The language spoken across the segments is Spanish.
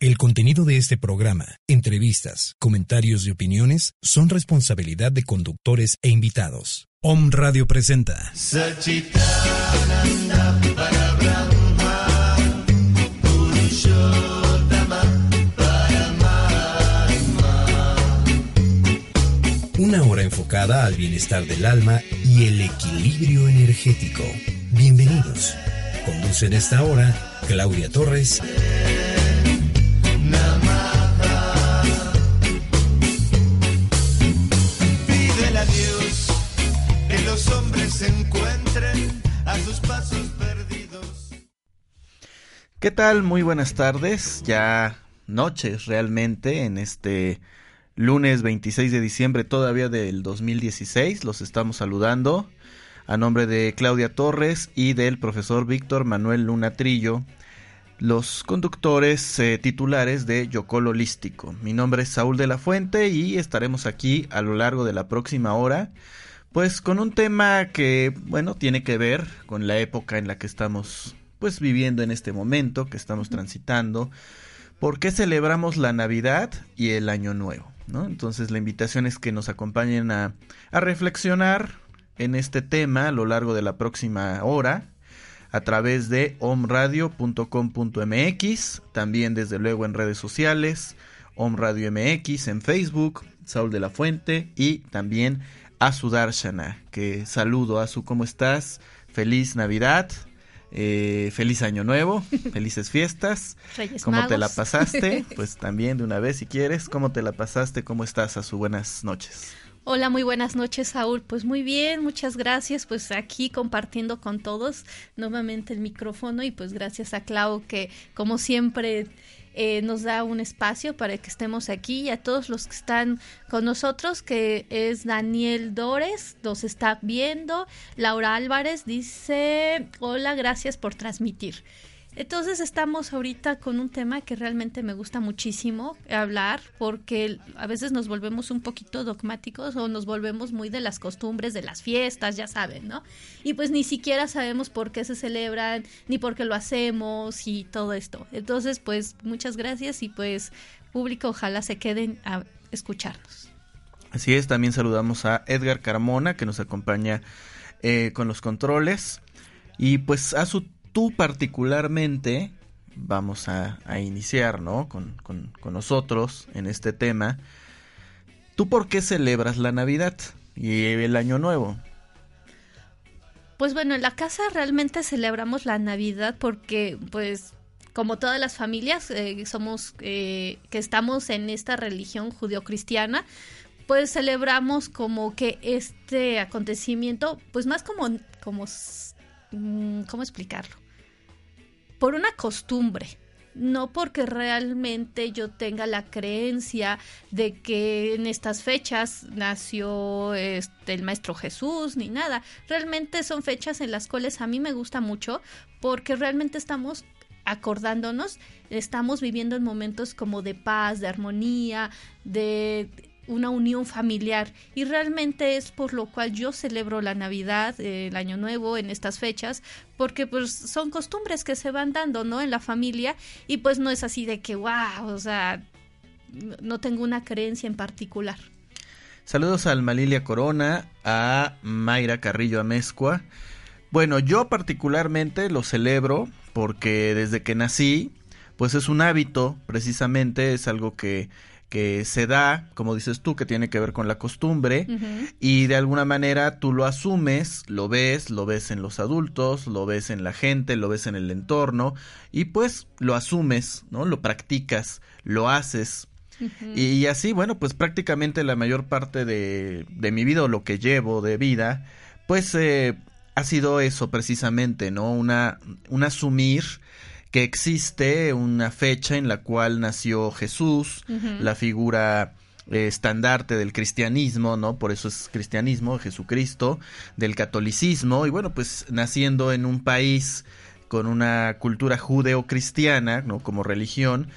El contenido de este programa, entrevistas, comentarios y opiniones son responsabilidad de conductores e invitados. Om Radio presenta. Una hora enfocada al bienestar del alma y el equilibrio energético. Bienvenidos. Conduce en esta hora Claudia Torres ¿Qué tal? Muy buenas tardes, ya noches realmente en este lunes 26 de diciembre todavía del 2016. Los estamos saludando a nombre de Claudia Torres y del profesor Víctor Manuel Luna Trillo, los conductores eh, titulares de Yocol Holístico. Mi nombre es Saúl de la Fuente y estaremos aquí a lo largo de la próxima hora, pues con un tema que, bueno, tiene que ver con la época en la que estamos pues viviendo en este momento que estamos transitando. ¿Por qué celebramos la Navidad y el Año Nuevo? Entonces la invitación es que nos acompañen a, a reflexionar en este tema a lo largo de la próxima hora a través de omradio.com.mx, también desde luego en redes sociales, Omradio MX en Facebook, Saúl de la Fuente y también a su Darshana, que saludo a su ¿cómo estás? Feliz Navidad, eh, feliz año nuevo, felices fiestas. ¿Cómo te la pasaste? Pues también de una vez si quieres, ¿cómo te la pasaste? ¿Cómo estás? A su buenas noches. Hola, muy buenas noches, Saúl. Pues muy bien, muchas gracias. Pues aquí compartiendo con todos nuevamente el micrófono y pues gracias a Clau que como siempre eh, nos da un espacio para que estemos aquí y a todos los que están con nosotros, que es Daniel Dores, nos está viendo, Laura Álvarez dice, hola, gracias por transmitir. Entonces estamos ahorita con un tema que realmente me gusta muchísimo hablar porque a veces nos volvemos un poquito dogmáticos o nos volvemos muy de las costumbres de las fiestas, ya saben, ¿no? Y pues ni siquiera sabemos por qué se celebran, ni por qué lo hacemos y todo esto. Entonces, pues muchas gracias y pues público, ojalá se queden a escucharnos. Así es, también saludamos a Edgar Carmona que nos acompaña eh, con los controles y pues a su tú particularmente, vamos a, iniciar, ¿no? Con, nosotros en este tema. ¿Tú por qué celebras la Navidad y el Año Nuevo? Pues bueno, en la casa realmente celebramos la Navidad porque, pues, como todas las familias, eh, somos, eh, que estamos en esta religión judio-cristiana, pues celebramos como que este acontecimiento, pues más como, Mm, ¿cómo explicarlo? Por una costumbre, no porque realmente yo tenga la creencia de que en estas fechas nació este, el Maestro Jesús ni nada. Realmente son fechas en las cuales a mí me gusta mucho porque realmente estamos acordándonos, estamos viviendo en momentos como de paz, de armonía, de una unión familiar y realmente es por lo cual yo celebro la Navidad, el Año Nuevo en estas fechas, porque pues son costumbres que se van dando, ¿no? En la familia y pues no es así de que, wow, o sea, no tengo una creencia en particular. Saludos a Alma Lilia Corona, a Mayra Carrillo Amezcua. Bueno, yo particularmente lo celebro porque desde que nací, pues es un hábito, precisamente es algo que que se da, como dices tú, que tiene que ver con la costumbre y de alguna manera tú lo asumes, lo ves, lo ves en los adultos, lo ves en la gente, lo ves en el entorno y pues lo asumes, ¿no? Lo practicas, lo haces. y, así, bueno, pues prácticamente la mayor parte de, de mi vida o lo que llevo de vida, pues eh, ha sido eso precisamente, ¿no? Una, un asumir que existe una fecha en la cual nació Jesús, la figura eh, estandarte del cristianismo, ¿no? Por eso es cristianismo, Jesucristo, del catolicismo, y bueno, pues naciendo en un país con una cultura judeo-cristiana, ¿no? Como religión,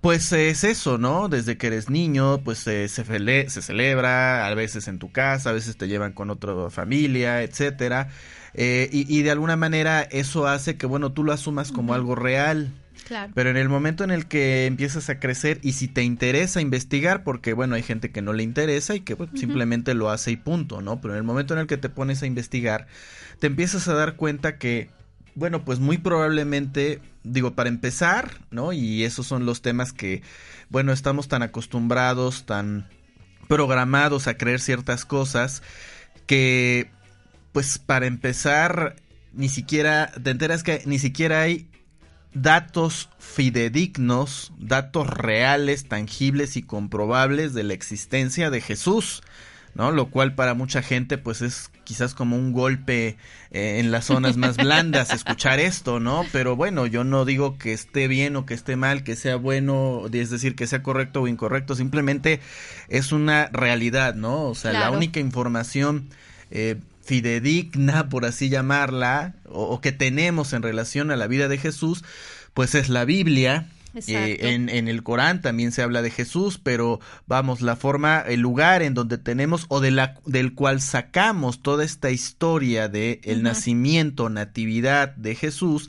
pues es eso, ¿no? Desde que eres niño, pues se, se celebra, a veces en tu casa, a veces te llevan con otra familia, etcétera. Eh, y, de alguna manera eso hace que, bueno, tú lo asumas como algo real. Claro. Pero en el momento en el que empiezas a crecer y si te interesa investigar, porque bueno, hay gente que no le interesa y que pues, simplemente lo hace y punto, ¿no? Pero en el momento en el que te pones a investigar, te empiezas a dar cuenta que bueno, pues muy probablemente, digo, para empezar, ¿no? Y esos son los temas que, bueno, estamos tan acostumbrados, tan programados a creer ciertas cosas, que, pues para empezar, ni siquiera, te enteras que ni siquiera hay datos fidedignos, datos reales, tangibles y comprobables de la existencia de Jesús. ¿no? Lo cual para mucha gente pues es quizás como un golpe eh, en las zonas más blandas escuchar esto, ¿no? Pero bueno, yo no digo que esté bien o que esté mal, que sea bueno, es decir, que sea correcto o incorrecto, simplemente es una realidad, ¿no? O sea, la única información eh, fidedigna, por así llamarla, o que tenemos en relación a la vida de Jesús, pues es la Biblia, eh, en, en, el Corán también se habla de Jesús, pero vamos, la forma, el lugar en donde tenemos o de la, del cual sacamos toda esta historia de el nacimiento, natividad de Jesús,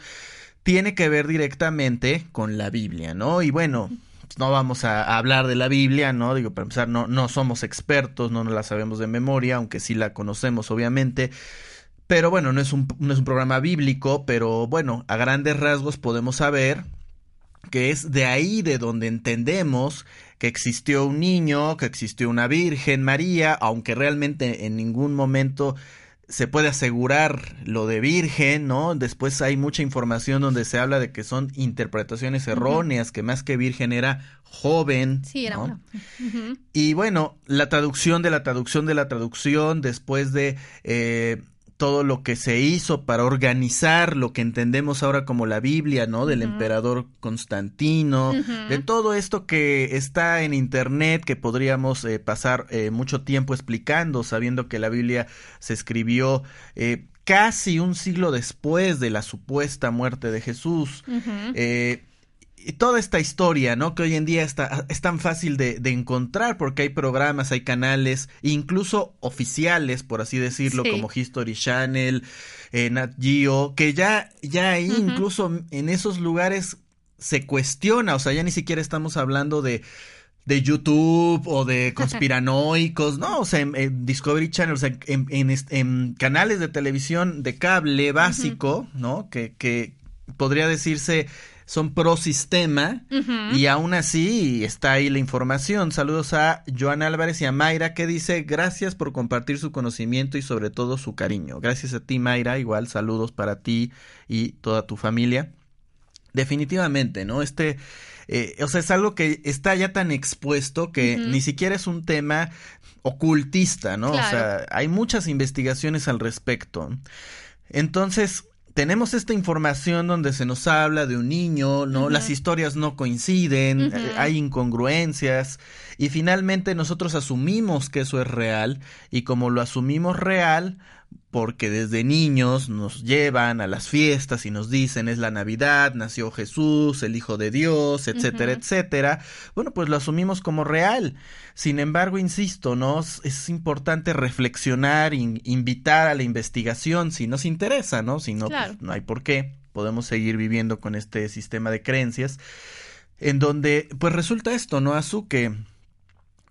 tiene que ver directamente con la Biblia, ¿no? Y bueno, no vamos a, hablar de la Biblia, ¿no? Digo, para empezar, no, no somos expertos, no la sabemos de memoria, aunque sí la conocemos, obviamente. Pero bueno, no es un, no es un programa bíblico, pero bueno, a grandes rasgos podemos saber que es de ahí de donde entendemos que existió un niño, que existió una Virgen María, aunque realmente en ningún momento se puede asegurar lo de virgen, ¿no? Después hay mucha información donde se habla de que son interpretaciones erróneas, que más que virgen era joven. Sí, era ¿no? Y bueno, la traducción de la traducción de la traducción, después de eh, todo lo que se hizo para organizar lo que entendemos ahora como la Biblia, ¿no? Del emperador Constantino, de todo esto que está en Internet, que podríamos eh, pasar eh, mucho tiempo explicando, sabiendo que la Biblia se escribió eh, casi un siglo después de la supuesta muerte de Jesús y toda esta historia, ¿no? Que hoy en día está, es tan fácil de, encontrar porque hay programas, hay canales, incluso oficiales, por así decirlo, como History Channel, eh, Nat Geo, que ya, ya ahí incluso en esos lugares se cuestiona, o sea, ya ni siquiera estamos hablando de de YouTube o de conspiranoicos, ¿no? O sea, en, Discovery Channel, o sea, en, canales de televisión de cable básico, ¿no? Que, que podría decirse son pro sistema y aún así está ahí la información. Saludos a Joan Álvarez y a Mayra que dice gracias por compartir su conocimiento y sobre todo su cariño. Gracias a ti Mayra, igual saludos para ti y toda tu familia. Definitivamente, ¿no? Este, eh, o sea, es algo que está ya tan expuesto que ni siquiera es un tema ocultista, ¿no? O sea, hay muchas investigaciones al respecto. Entonces, tenemos esta información donde se nos habla de un niño, ¿no? Las historias no coinciden, eh, hay incongruencias y finalmente nosotros asumimos que eso es real y como lo asumimos real, porque desde niños nos llevan a las fiestas y nos dicen es la Navidad, nació Jesús, el Hijo de Dios, etcétera, etcétera. Bueno, pues lo asumimos como real. Sin embargo, insisto, ¿no? Es importante reflexionar, invitar a la investigación si nos interesa, ¿no? Si no, pues, no hay por qué. Podemos seguir viviendo con este sistema de creencias en donde, pues resulta esto, ¿no? Azu que,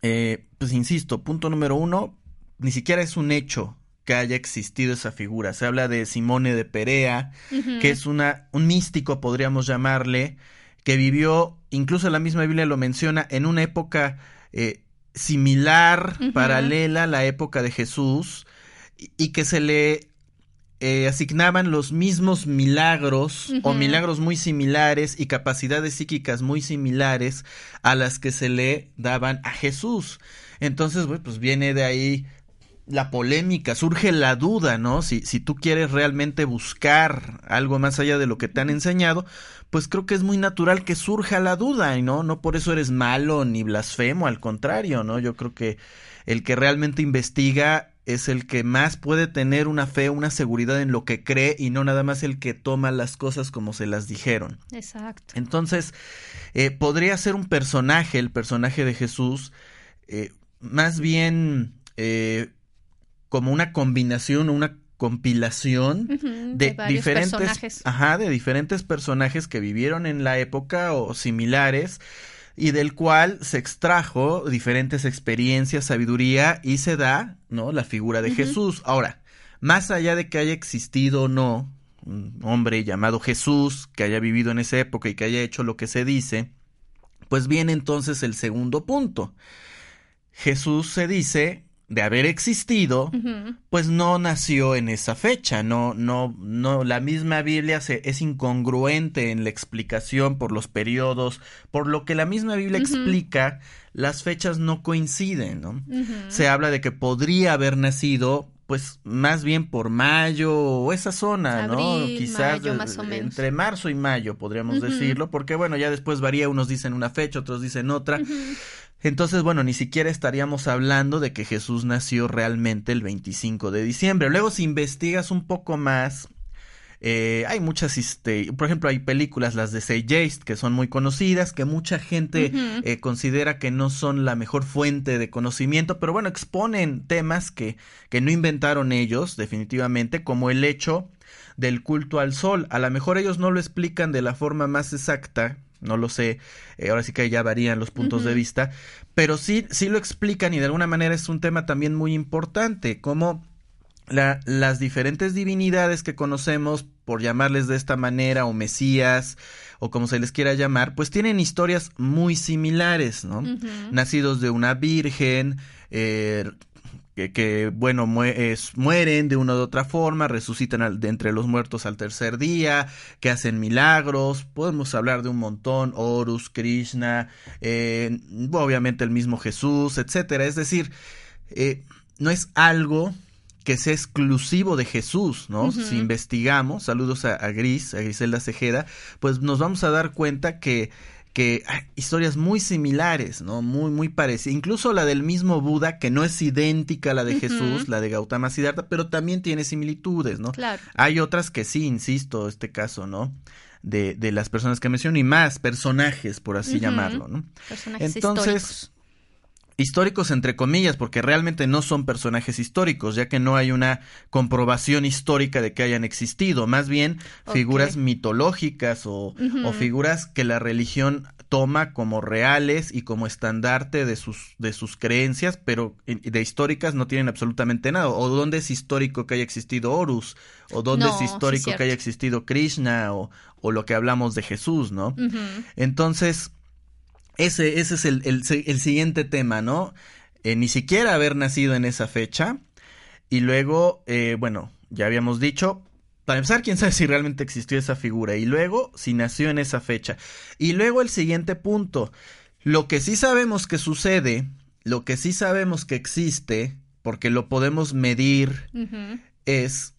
eh, pues insisto, punto número uno, ni siquiera es un hecho que haya existido esa figura. Se habla de Simone de Perea, que es una, un místico, podríamos llamarle, que vivió, incluso la misma Biblia lo menciona, en una época eh, similar, paralela a la época de Jesús, y, que se le eh, asignaban los mismos milagros o milagros muy similares y capacidades psíquicas muy similares a las que se le daban a Jesús. Entonces, pues viene de ahí la polémica, surge la duda, ¿no? Si, si tú quieres realmente buscar algo más allá de lo que te han enseñado, pues creo que es muy natural que surja la duda, ¿no? No por eso eres malo ni blasfemo, al contrario, ¿no? Yo creo que el que realmente investiga es el que más puede tener una fe, una seguridad en lo que cree y no nada más el que toma las cosas como se las dijeron. Exacto. Entonces, eh, podría ser un personaje, el personaje de Jesús, eh, más bien eh, como una combinación, una compilación de, diferentes personajes. ajá, de diferentes personajes que vivieron en la época o similares y del cual se extrajo diferentes experiencias, sabiduría y se da, ¿no? La figura de Jesús. Ahora, más allá de que haya existido o no un hombre llamado Jesús que haya vivido en esa época y que haya hecho lo que se dice, pues viene entonces el segundo punto. Jesús se dice de haber existido, pues no nació en esa fecha, no, no, no, la misma Biblia se, es incongruente en la explicación por los periodos, por lo que la misma Biblia explica, las fechas no coinciden, ¿no? Se habla de que podría haber nacido pues más bien por mayo o esa zona, ¿no? Quizás más o menos. entre marzo y mayo podríamos decirlo, porque bueno, ya después varía, unos dicen una fecha, otros dicen otra. Entonces, bueno, ni siquiera estaríamos hablando de que Jesús nació realmente el 25 de diciembre. Luego, si investigas un poco más, eh, hay muchas, este, por ejemplo, hay películas, las de Say que son muy conocidas, que mucha gente eh, considera que no son la mejor fuente de conocimiento, pero bueno, exponen temas que, que no inventaron ellos, definitivamente, como el hecho del culto al sol. A lo mejor ellos no lo explican de la forma más exacta, no lo sé, eh, ahora sí que ya varían los puntos de vista, pero sí, sí lo explican y de alguna manera es un tema también muy importante, como la, las diferentes divinidades que conocemos, por llamarles de esta manera, o mesías, o como se les quiera llamar, pues tienen historias muy similares, ¿no? Nacidos de una virgen, eh, que, bueno, mueren de una u otra forma, resucitan de entre los muertos al tercer día, que hacen milagros, podemos hablar de un montón, Horus, Krishna, eh, obviamente el mismo Jesús, etcétera. Es decir, eh, no es algo que sea exclusivo de Jesús, ¿no? Si investigamos, saludos a, a, Gris, a Griselda Cejeda, pues nos vamos a dar cuenta que que hay historias muy similares, ¿no? Muy, muy parecidas. Incluso la del mismo Buda, que no es idéntica a la de Jesús, la de Gautama Siddhartha, pero también tiene similitudes, ¿no? Claro. Hay otras que sí, insisto, este caso, ¿no? De, de las personas que menciono y más personajes, por así llamarlo, ¿no? Personajes Entonces, históricos entre comillas, porque realmente no son personajes históricos, ya que no hay una comprobación histórica de que hayan existido, más bien figuras mitológicas o, o, figuras que la religión toma como reales y como estandarte de sus, de sus creencias, pero de históricas no tienen absolutamente nada. O dónde es histórico que haya existido Horus, o dónde es histórico que haya existido Krishna, o, o, lo que hablamos de Jesús, ¿no? Entonces, ese, ese es el, el, siguiente tema, ¿no? Eh, ni siquiera haber nacido en esa fecha. Y luego, eh, bueno, ya habíamos dicho, para empezar, quién sabe si realmente existió esa figura. Y luego, si nació en esa fecha. Y luego el siguiente punto. Lo que sí sabemos que sucede, lo que sí sabemos que existe, porque lo podemos medir, es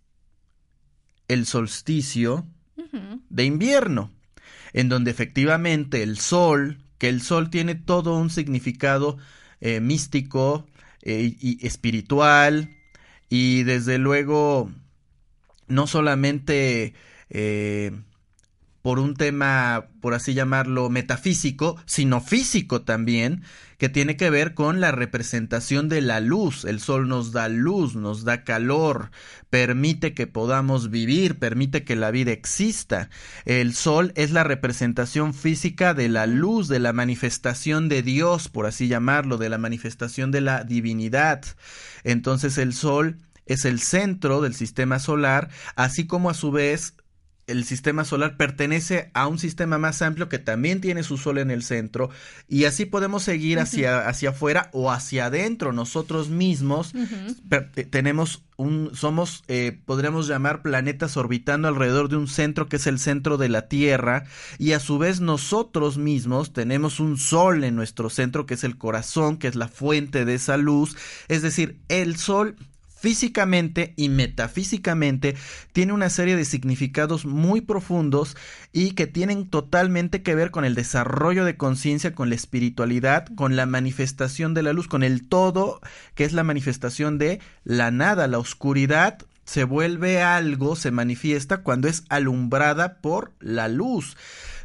el solsticio de invierno, en donde efectivamente el sol que el sol tiene todo un significado eh, místico eh, y espiritual y desde luego no solamente eh, por un tema, por así llamarlo, metafísico, sino físico también, que tiene que ver con la representación de la luz. El sol nos da luz, nos da calor, permite que podamos vivir, permite que la vida exista. El sol es la representación física de la luz, de la manifestación de Dios, por así llamarlo, de la manifestación de la divinidad. Entonces el sol es el centro del sistema solar, así como a su vez el sistema solar pertenece a un sistema más amplio que también tiene su sol en el centro y así podemos seguir hacia, hacia afuera o hacia adentro. Nosotros mismos tenemos un, somos, eh, podríamos llamar planetas orbitando alrededor de un centro que es el centro de la Tierra y a su vez nosotros mismos tenemos un sol en nuestro centro que es el corazón, que es la fuente de esa luz. Es decir, el sol físicamente y metafísicamente tiene una serie de significados muy profundos y que tienen totalmente que ver con el desarrollo de conciencia, con la espiritualidad, con la manifestación de la luz, con el todo, que es la manifestación de la nada, la oscuridad se vuelve algo, se manifiesta cuando es alumbrada por la luz.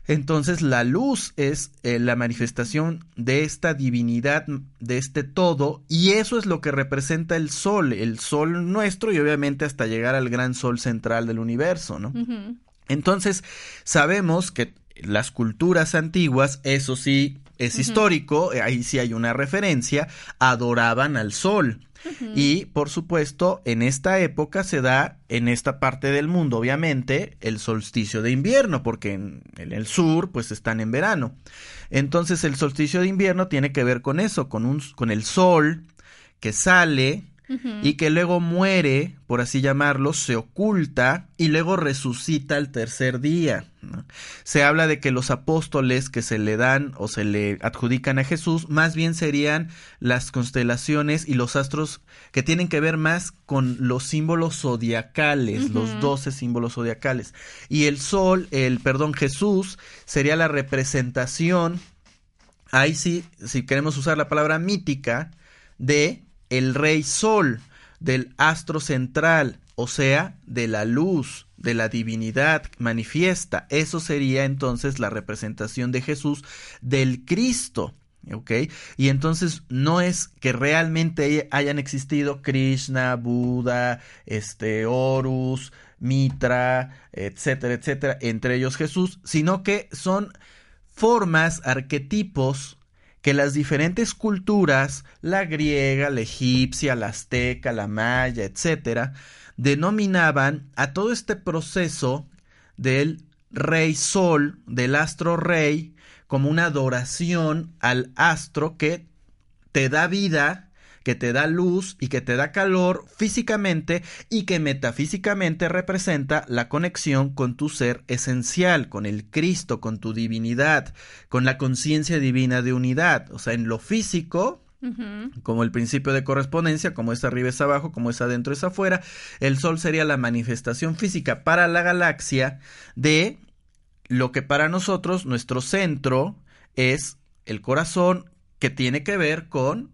Entonces la luz es eh, la manifestación de esta divinidad, de este todo, y eso es lo que representa el sol, el sol nuestro y obviamente hasta llegar al gran sol central del universo, ¿no? Entonces sabemos que las culturas antiguas, eso sí es histórico, eh, ahí sí hay una referencia, adoraban al sol. Y por supuesto, en esta época se da en esta parte del mundo, obviamente, el solsticio de invierno, porque en, el sur pues están en verano. Entonces el solsticio de invierno tiene que ver con eso, con, un, con el sol que sale y que luego muere, por así llamarlo, se oculta y luego resucita el tercer día. Se habla de que los apóstoles que se le dan o se le adjudican a Jesús más bien serían las constelaciones y los astros que tienen que ver más con los símbolos zodiacales, los doce símbolos zodiacales. Y el sol, el perdón, Jesús sería la representación, ahí sí, si queremos usar la palabra mítica, de el rey sol, del astro central, o sea, de la luz, de la divinidad manifiesta. Eso sería entonces la representación de Jesús del Cristo. Y entonces no es que realmente hayan existido Krishna, Buda, este, Horus, Mitra, etcétera, etcétera, entre ellos Jesús, sino que son formas, arquetipos que las diferentes culturas, la griega, la egipcia, la azteca, la maya, etcétera, denominaban a todo este proceso del rey sol, del astro rey, como una adoración al astro que te da vida, que te da luz y que te da calor físicamente y que metafísicamente representa la conexión con tu ser esencial, con el Cristo, con tu divinidad, con la conciencia divina de unidad. O sea, en lo físico, como el principio de correspondencia, como es arriba es abajo, como es adentro es afuera, el Sol sería la manifestación física para la galaxia de lo que para nosotros nuestro centro es el corazón que tiene que ver con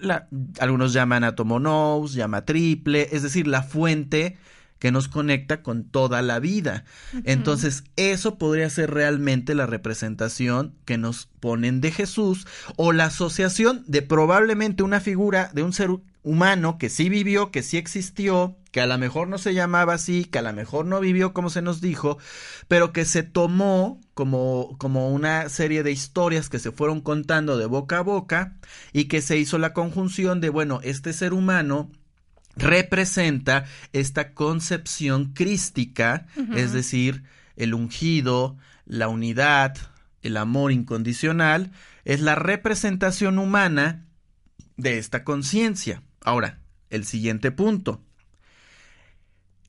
la, algunos llaman átomo nous, llama triple, es decir, la fuente que nos conecta con toda la vida. Entonces, eso podría ser realmente la representación que nos ponen de Jesús o la asociación de probablemente una figura de un ser humano que sí vivió, que sí existió, que a lo mejor no se llamaba así, que a lo mejor no vivió como se nos dijo, pero que se tomó como, como una serie de historias que se fueron contando de boca a boca y que se hizo la conjunción de, bueno, este ser humano representa esta concepción crística, es decir, el ungido, la unidad, el amor incondicional, es la representación humana de esta conciencia. Ahora, el siguiente punto.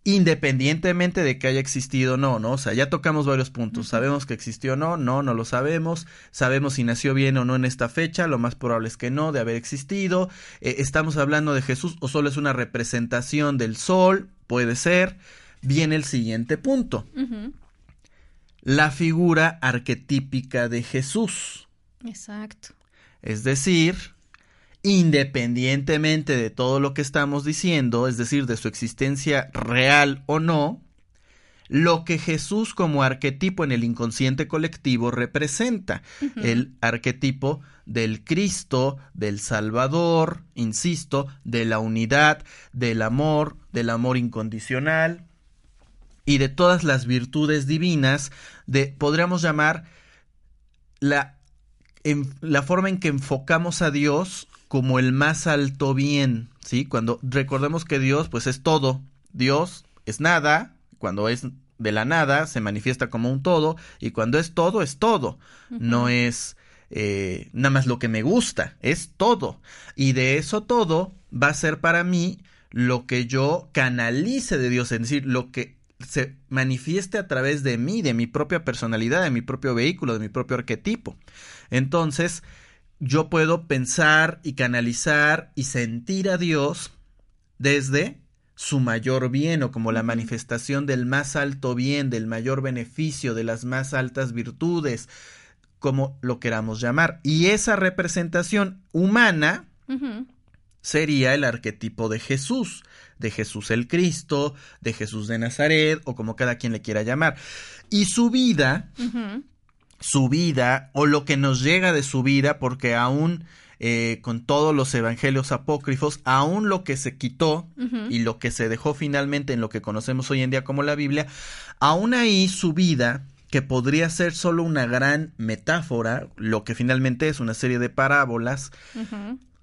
Independientemente de que haya existido o no, ¿no? O sea, ya tocamos varios puntos. ¿Sabemos que existió o no? No, no lo sabemos. ¿Sabemos si nació bien o no en esta fecha? Lo más probable es que no, de haber existido. Eh, ¿Estamos hablando de Jesús o solo es una representación del sol? Puede ser. Viene el siguiente punto. La figura arquetípica de Jesús. Exacto. Es decir, independientemente de todo lo que estamos diciendo, es decir, de su existencia real o no, lo que Jesús como arquetipo en el inconsciente colectivo representa, el arquetipo del Cristo, del Salvador, insisto, de la unidad, del amor, del amor incondicional y de todas las virtudes divinas, de podríamos llamar la, la forma en que enfocamos a Dios como el más alto bien, ¿sí? Cuando recordemos que Dios pues es todo, Dios es nada, cuando es de la nada se manifiesta como un todo. Y cuando es todo es todo, no es eh, nada más lo que me gusta, es todo. Y de eso todo va a ser para mí lo que yo canalice de Dios, es decir, lo que se manifieste a través de mí, de mi propia personalidad, de mi propio vehículo, de mi propio arquetipo. Entonces, yo puedo pensar y canalizar y sentir a Dios desde su mayor bien o como la manifestación del más alto bien, del mayor beneficio, de las más altas virtudes, como lo queramos llamar. Y esa representación humana sería el arquetipo de Jesús, de Jesús el Cristo, de Jesús de Nazaret o como cada quien le quiera llamar. Y su vida su vida o lo que nos llega de su vida, porque aún eh, con todos los evangelios apócrifos, aún lo que se quitó y lo que se dejó finalmente en lo que conocemos hoy en día como la Biblia, aún ahí su vida que podría ser solo una gran metáfora, lo que finalmente es una serie de parábolas,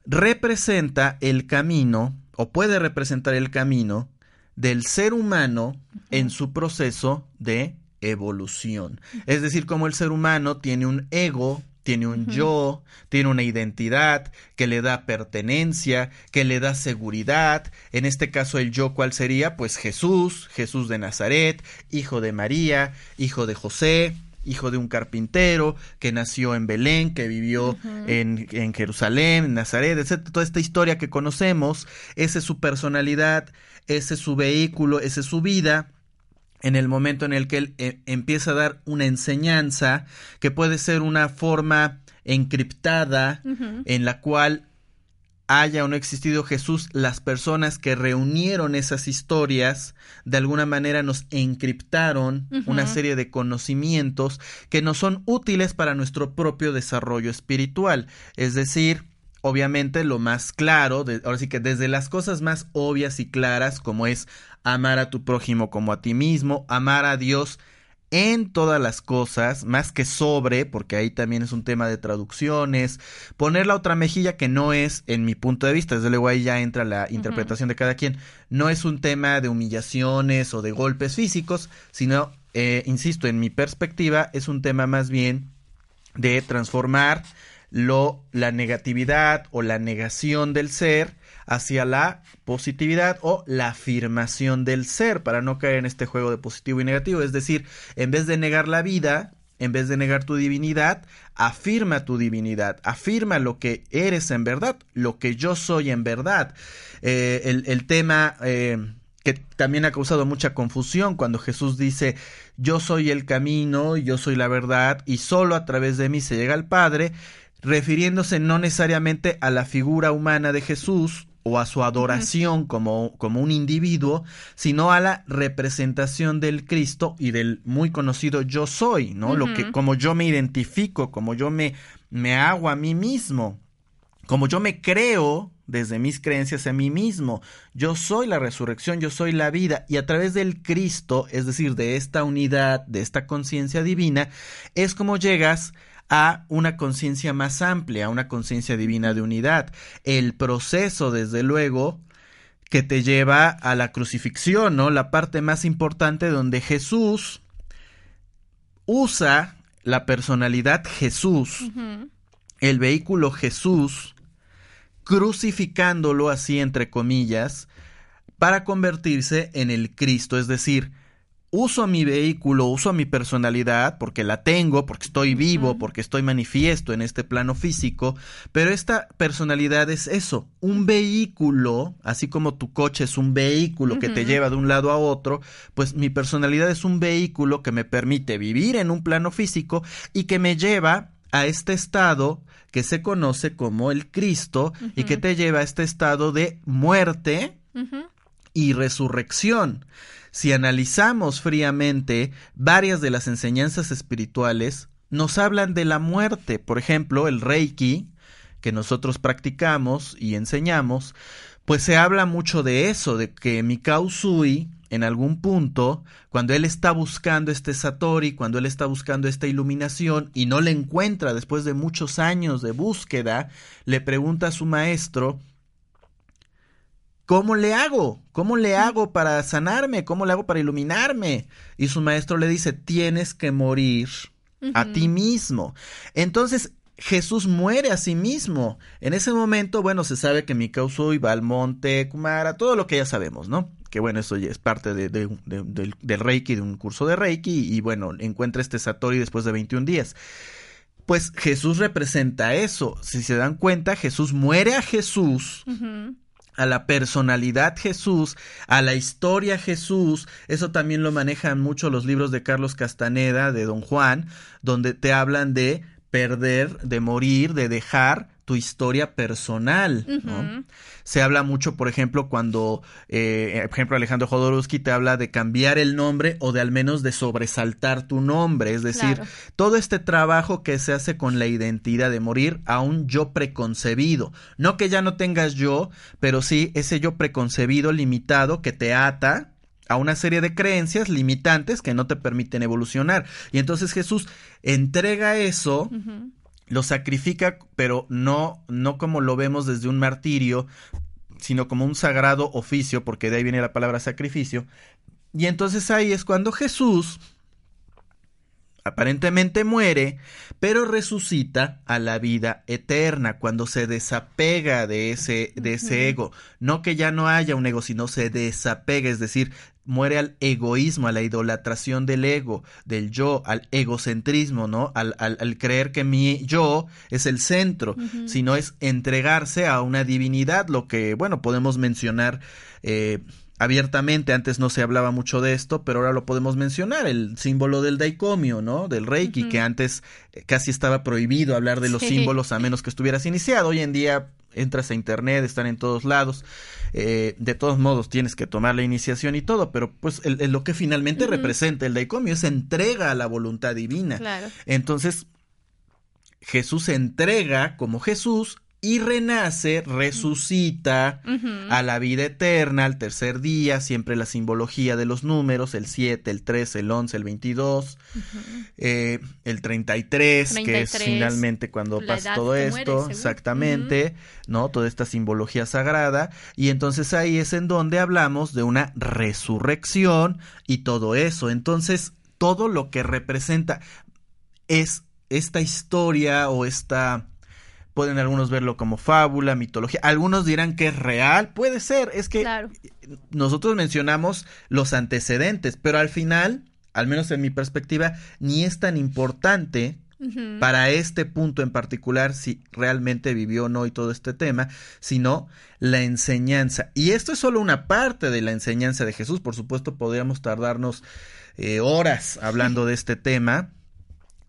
representa el camino, o puede representar el camino, del ser humano en su proceso de evolución. Es decir, como el ser humano tiene un ego, tiene un yo, tiene una identidad que le da pertenencia, que le da seguridad. En este caso el yo, ¿cuál sería? Pues Jesús, Jesús de Nazaret, hijo de María, hijo de José, hijo de un carpintero, que nació en Belén, que vivió en, en, Jerusalén, en Nazaret, etc. Toda esta historia que conocemos, esa es su personalidad, ese es su vehículo, esa es su vida en el momento en el que él eh, empieza a dar una enseñanza que puede ser una forma encriptada en la cual haya o no existido Jesús, las personas que reunieron esas historias de alguna manera nos encriptaron una serie de conocimientos que nos son útiles para nuestro propio desarrollo espiritual. Es decir, obviamente lo más claro, ahora sí que desde las cosas más obvias y claras, como es amar a tu prójimo como a ti mismo, amar a Dios en todas las cosas, más que sobre, porque ahí también es un tema de traducciones, poner la otra mejilla que no es, en mi punto de vista, desde luego ahí ya entra la interpretación de cada quien, no es un tema de humillaciones o de golpes físicos, sino, eh, insisto, en mi perspectiva, es un tema más bien de transformar lo, la negatividad o la negación del ser hacia la positividad o la afirmación del ser para no caer en este juego de positivo y negativo. Es decir, en vez de negar la vida, en vez de negar tu divinidad, afirma tu divinidad, afirma lo que eres en verdad, lo que yo soy en verdad. Eh, el, tema eh, que también ha causado mucha confusión cuando Jesús dice, yo soy el camino, yo soy la verdad, y solo a través de mí se llega al Padre, refiriéndose no necesariamente a la figura humana de Jesús o a su adoración como, como un individuo, sino a la representación del Cristo y del muy conocido yo soy, ¿no? Lo que, como yo me identifico, como yo me, me hago a mí mismo, como yo me creo desde mis creencias a mí mismo. Yo soy la resurrección, yo soy la vida y a través del Cristo, es decir, de esta unidad, de esta conciencia divina, es como llegas a una conciencia más amplia, a una conciencia divina de unidad. El proceso, desde luego, que te lleva a la crucifixión, ¿no? La parte más importante donde Jesús usa la personalidad Jesús, el vehículo Jesús, crucificándolo así entre comillas, para convertirse en el Cristo, es decir, uso mi vehículo, uso mi personalidad, porque la tengo, porque estoy vivo, porque estoy manifiesto en este plano físico, pero esta personalidad es eso, un vehículo, así como tu coche es un vehículo que te lleva de un lado a otro, pues mi personalidad es un vehículo que me permite vivir en un plano físico y que me lleva a este estado que se conoce como el Cristo y que te lleva a este estado de muerte y resurrección. Si analizamos fríamente varias de las enseñanzas espirituales, nos hablan de la muerte. Por ejemplo, el Reiki, que nosotros practicamos y enseñamos, pues se habla mucho de eso, de que Mikao Usui, en algún punto, cuando él está buscando este Satori, cuando él está buscando esta iluminación y no le encuentra después de muchos años de búsqueda, le pregunta a su maestro ¿Cómo le hago? ¿Cómo le hago para sanarme? ¿Cómo le hago para iluminarme? Y su maestro le dice, tienes que morir a ti mismo. Entonces, Jesús muere a sí mismo. En ese momento, bueno, se sabe que Mikao va al monte Kumara, todo lo que ya sabemos, ¿no? Que bueno, eso ya es parte de, del, Reiki, de un curso de Reiki, y bueno, encuentra este Satori después de 21 días. Pues Jesús representa eso. Si se dan cuenta, Jesús muere a Jesús a la personalidad Jesús, a la historia Jesús, eso también lo manejan mucho los libros de Carlos Castaneda, de Don Juan, donde te hablan de perder, de morir, de dejar tu historia personal. ¿no? Se habla mucho, por ejemplo, cuando, eh, por ejemplo, Alejandro Jodorowsky te habla de cambiar el nombre o de al menos de sobresaltar tu nombre. Es decir, todo este trabajo que se hace con la identidad de morir a un yo preconcebido. No que ya no tengas yo, pero sí ese yo preconcebido limitado que te ata a una serie de creencias limitantes que no te permiten evolucionar. Y entonces Jesús entrega eso lo sacrifica, pero no, no como lo vemos desde un martirio, sino como un sagrado oficio, porque de ahí viene la palabra sacrificio. Y entonces ahí es cuando Jesús aparentemente muere, pero resucita a la vida eterna cuando se desapega de ese, de ese ego. No que ya no haya un ego, sino se desapega, es decir, muere al egoísmo, a la idolatración del ego, del yo, al egocentrismo, ¿no? Al, al, creer que mi yo es el centro, sino es entregarse a una divinidad, lo que, bueno, podemos mencionar eh, abiertamente, antes no se hablaba mucho de esto, pero ahora lo podemos mencionar, el símbolo del daicomio, ¿no? Del reiki, que antes eh, casi estaba prohibido hablar de los símbolos a menos que estuvieras iniciado, hoy en día entras a internet, están en todos lados. Eh, de todos modos tienes que tomar la iniciación y todo, pero pues el, lo que finalmente representa el daicomio es entrega a la voluntad divina. Entonces, Jesús se entrega como Jesús y renace, resucita a la vida eterna al tercer día, siempre la simbología de los números, el 7, el 3, el 11, el 22, eh, el 33, que es finalmente cuando pasa todo esto, exactamente, ¿no? Toda esta simbología sagrada, y entonces ahí es en donde hablamos de una resurrección y todo eso, entonces todo lo que representa es esta historia o esta pueden algunos verlo como fábula, mitología, algunos dirán que es real, puede ser, es que nosotros mencionamos los antecedentes, pero al final, al menos en mi perspectiva, ni es tan importante para este punto en particular si realmente vivió o no y todo este tema, sino la enseñanza. Y esto es solo una parte de la enseñanza de Jesús, por supuesto podríamos tardarnos eh, horas hablando de este tema.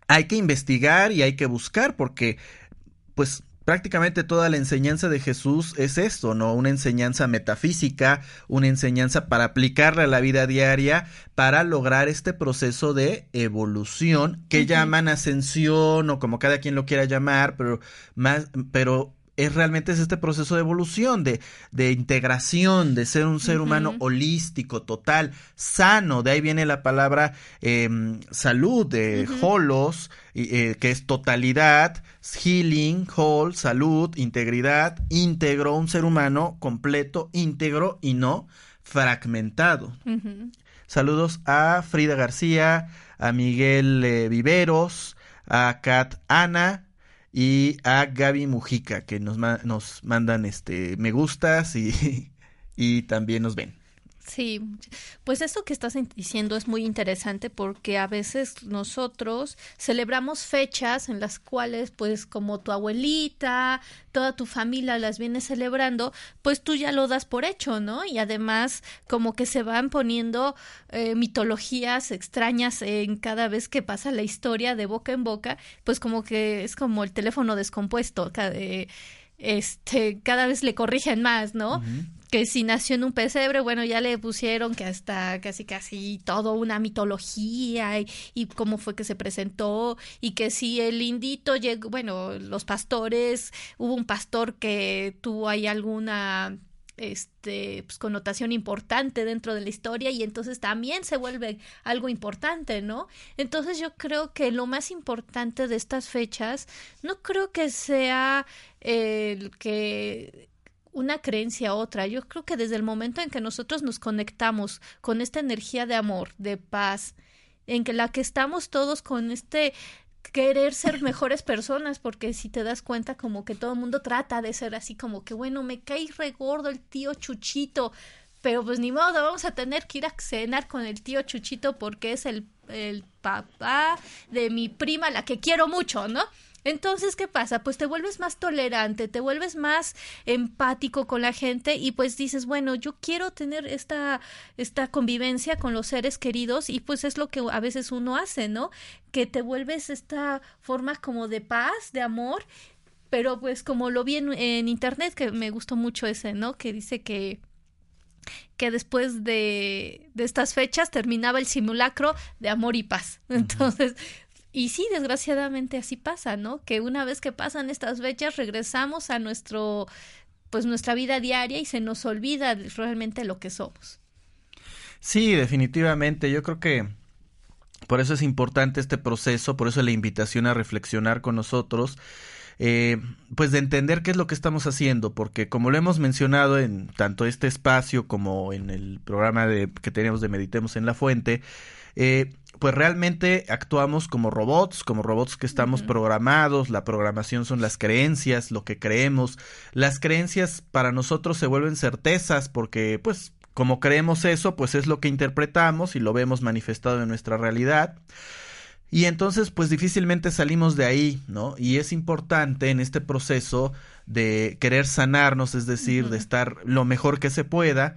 Hay que investigar y hay que buscar porque pues prácticamente toda la enseñanza de Jesús es esto, ¿no? Una enseñanza metafísica, una enseñanza para aplicarla a la vida diaria, para lograr este proceso de evolución que llaman ascensión o como cada quien lo quiera llamar, pero más, pero es realmente es este proceso de evolución, de, de integración, de ser un ser humano holístico, total, sano. De ahí viene la palabra em, salud, de holos, eh, que es totalidad, healing, whole, salud, integridad, íntegro, un ser humano completo, íntegro y no fragmentado. Saludos a Frida García, a Miguel eh, Viveros, a Kat Ana, y a Gaby Mujica que nos, nos mandan este me gustas y, y también nos ven. Sí, pues eso que estás diciendo es muy interesante porque a veces nosotros celebramos fechas en las cuales pues como tu abuelita, toda tu familia las viene celebrando, pues tú ya lo das por hecho, ¿no? Y además como que se van poniendo eh, mitologías extrañas en cada vez que pasa la historia de boca en boca, pues como que es como el teléfono descompuesto, eh, este, cada vez le corrigen más, ¿no? que si nació en un pesebre, bueno, ya le pusieron que hasta casi casi todo una mitología y, cómo fue que se presentó y que si el indito llegó, bueno, los pastores, hubo un pastor que tuvo ahí alguna este pues, connotación importante dentro de la historia y entonces también se vuelve algo importante, ¿no? Entonces yo creo que lo más importante de estas fechas no creo que sea el que una creencia a otra. Yo creo que desde el momento en que nosotros nos conectamos con esta energía de amor, de paz, en que la que estamos todos con este querer ser mejores personas, porque si te das cuenta como que todo el mundo trata de ser así como que bueno, me cae regordo el tío Chuchito, pero pues ni modo, vamos a tener que ir a cenar con el tío Chuchito porque es el, el papá de mi prima, la que quiero mucho, ¿no? Entonces, ¿qué pasa? Pues te vuelves más tolerante, te vuelves más empático con la gente y pues dices, bueno, yo quiero tener esta, esta convivencia con los seres queridos y pues es lo que a veces uno hace, ¿no? Que te vuelves esta forma como de paz, de amor pero pues como lo vi en, internet, que me gustó mucho ese, ¿no? Que dice que que después de, de estas fechas terminaba el simulacro de amor y paz. Entonces, y sí, desgraciadamente así pasa, ¿no? Que una vez que pasan estas fechas regresamos a nuestro pues nuestra vida diaria y se nos olvida realmente lo que somos. Sí, definitivamente. Yo creo que por eso es importante este proceso, por eso la invitación a reflexionar con nosotros, eh, pues de entender qué es lo que estamos haciendo, porque como lo hemos mencionado en tanto este espacio como en el programa de, que tenemos de Meditemos en la Fuente, eh, pues realmente actuamos como robots, como robots que estamos programados, la programación son las creencias, lo que creemos, las creencias para nosotros se vuelven certezas porque pues como creemos eso, pues es lo que interpretamos y lo vemos manifestado en nuestra realidad. Y entonces, pues difícilmente salimos de ahí, ¿no? Y es importante en este proceso de querer sanarnos, es decir, de estar lo mejor que se pueda,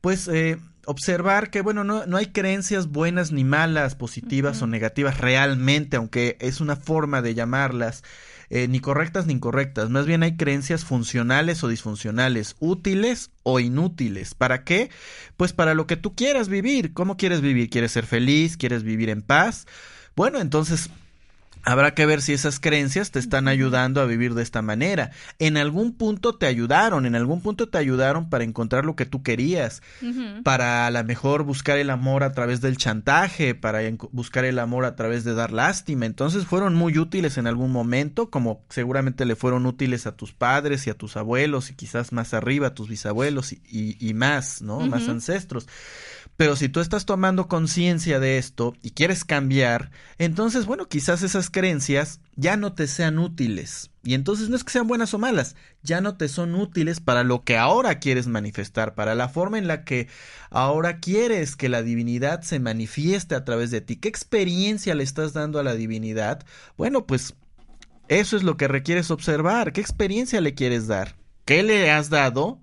pues eh, observar que, bueno, no, no, hay creencias buenas ni malas, positivas o negativas realmente, aunque es una forma de llamarlas. Eh, ni correctas ni incorrectas, más bien hay creencias funcionales o disfuncionales, útiles o inútiles. ¿Para qué? Pues para lo que tú quieras vivir. ¿Cómo quieres vivir? ¿Quieres ser feliz? ¿Quieres vivir en paz? Bueno, entonces Habrá que ver si esas creencias te están ayudando a vivir de esta manera. En algún punto te ayudaron, en algún punto te ayudaron para encontrar lo que tú querías, para a lo mejor buscar el amor a través del chantaje, para buscar el amor a través de dar lástima. Entonces fueron muy útiles en algún momento, como seguramente le fueron útiles a tus padres y a tus abuelos y quizás más arriba a tus bisabuelos y, más, ¿no? Más ancestros. Pero si tú estás tomando conciencia de esto y quieres cambiar, entonces, bueno, quizás esas creencias ya no te sean útiles. Y entonces no es que sean buenas o malas, ya no te son útiles para lo que ahora quieres manifestar, para la forma en la que ahora quieres que la divinidad se manifieste a través de ti. ¿Qué experiencia le estás dando a la divinidad? Bueno, pues eso es lo que requieres observar. ¿Qué experiencia le quieres dar? ¿Qué le has dado?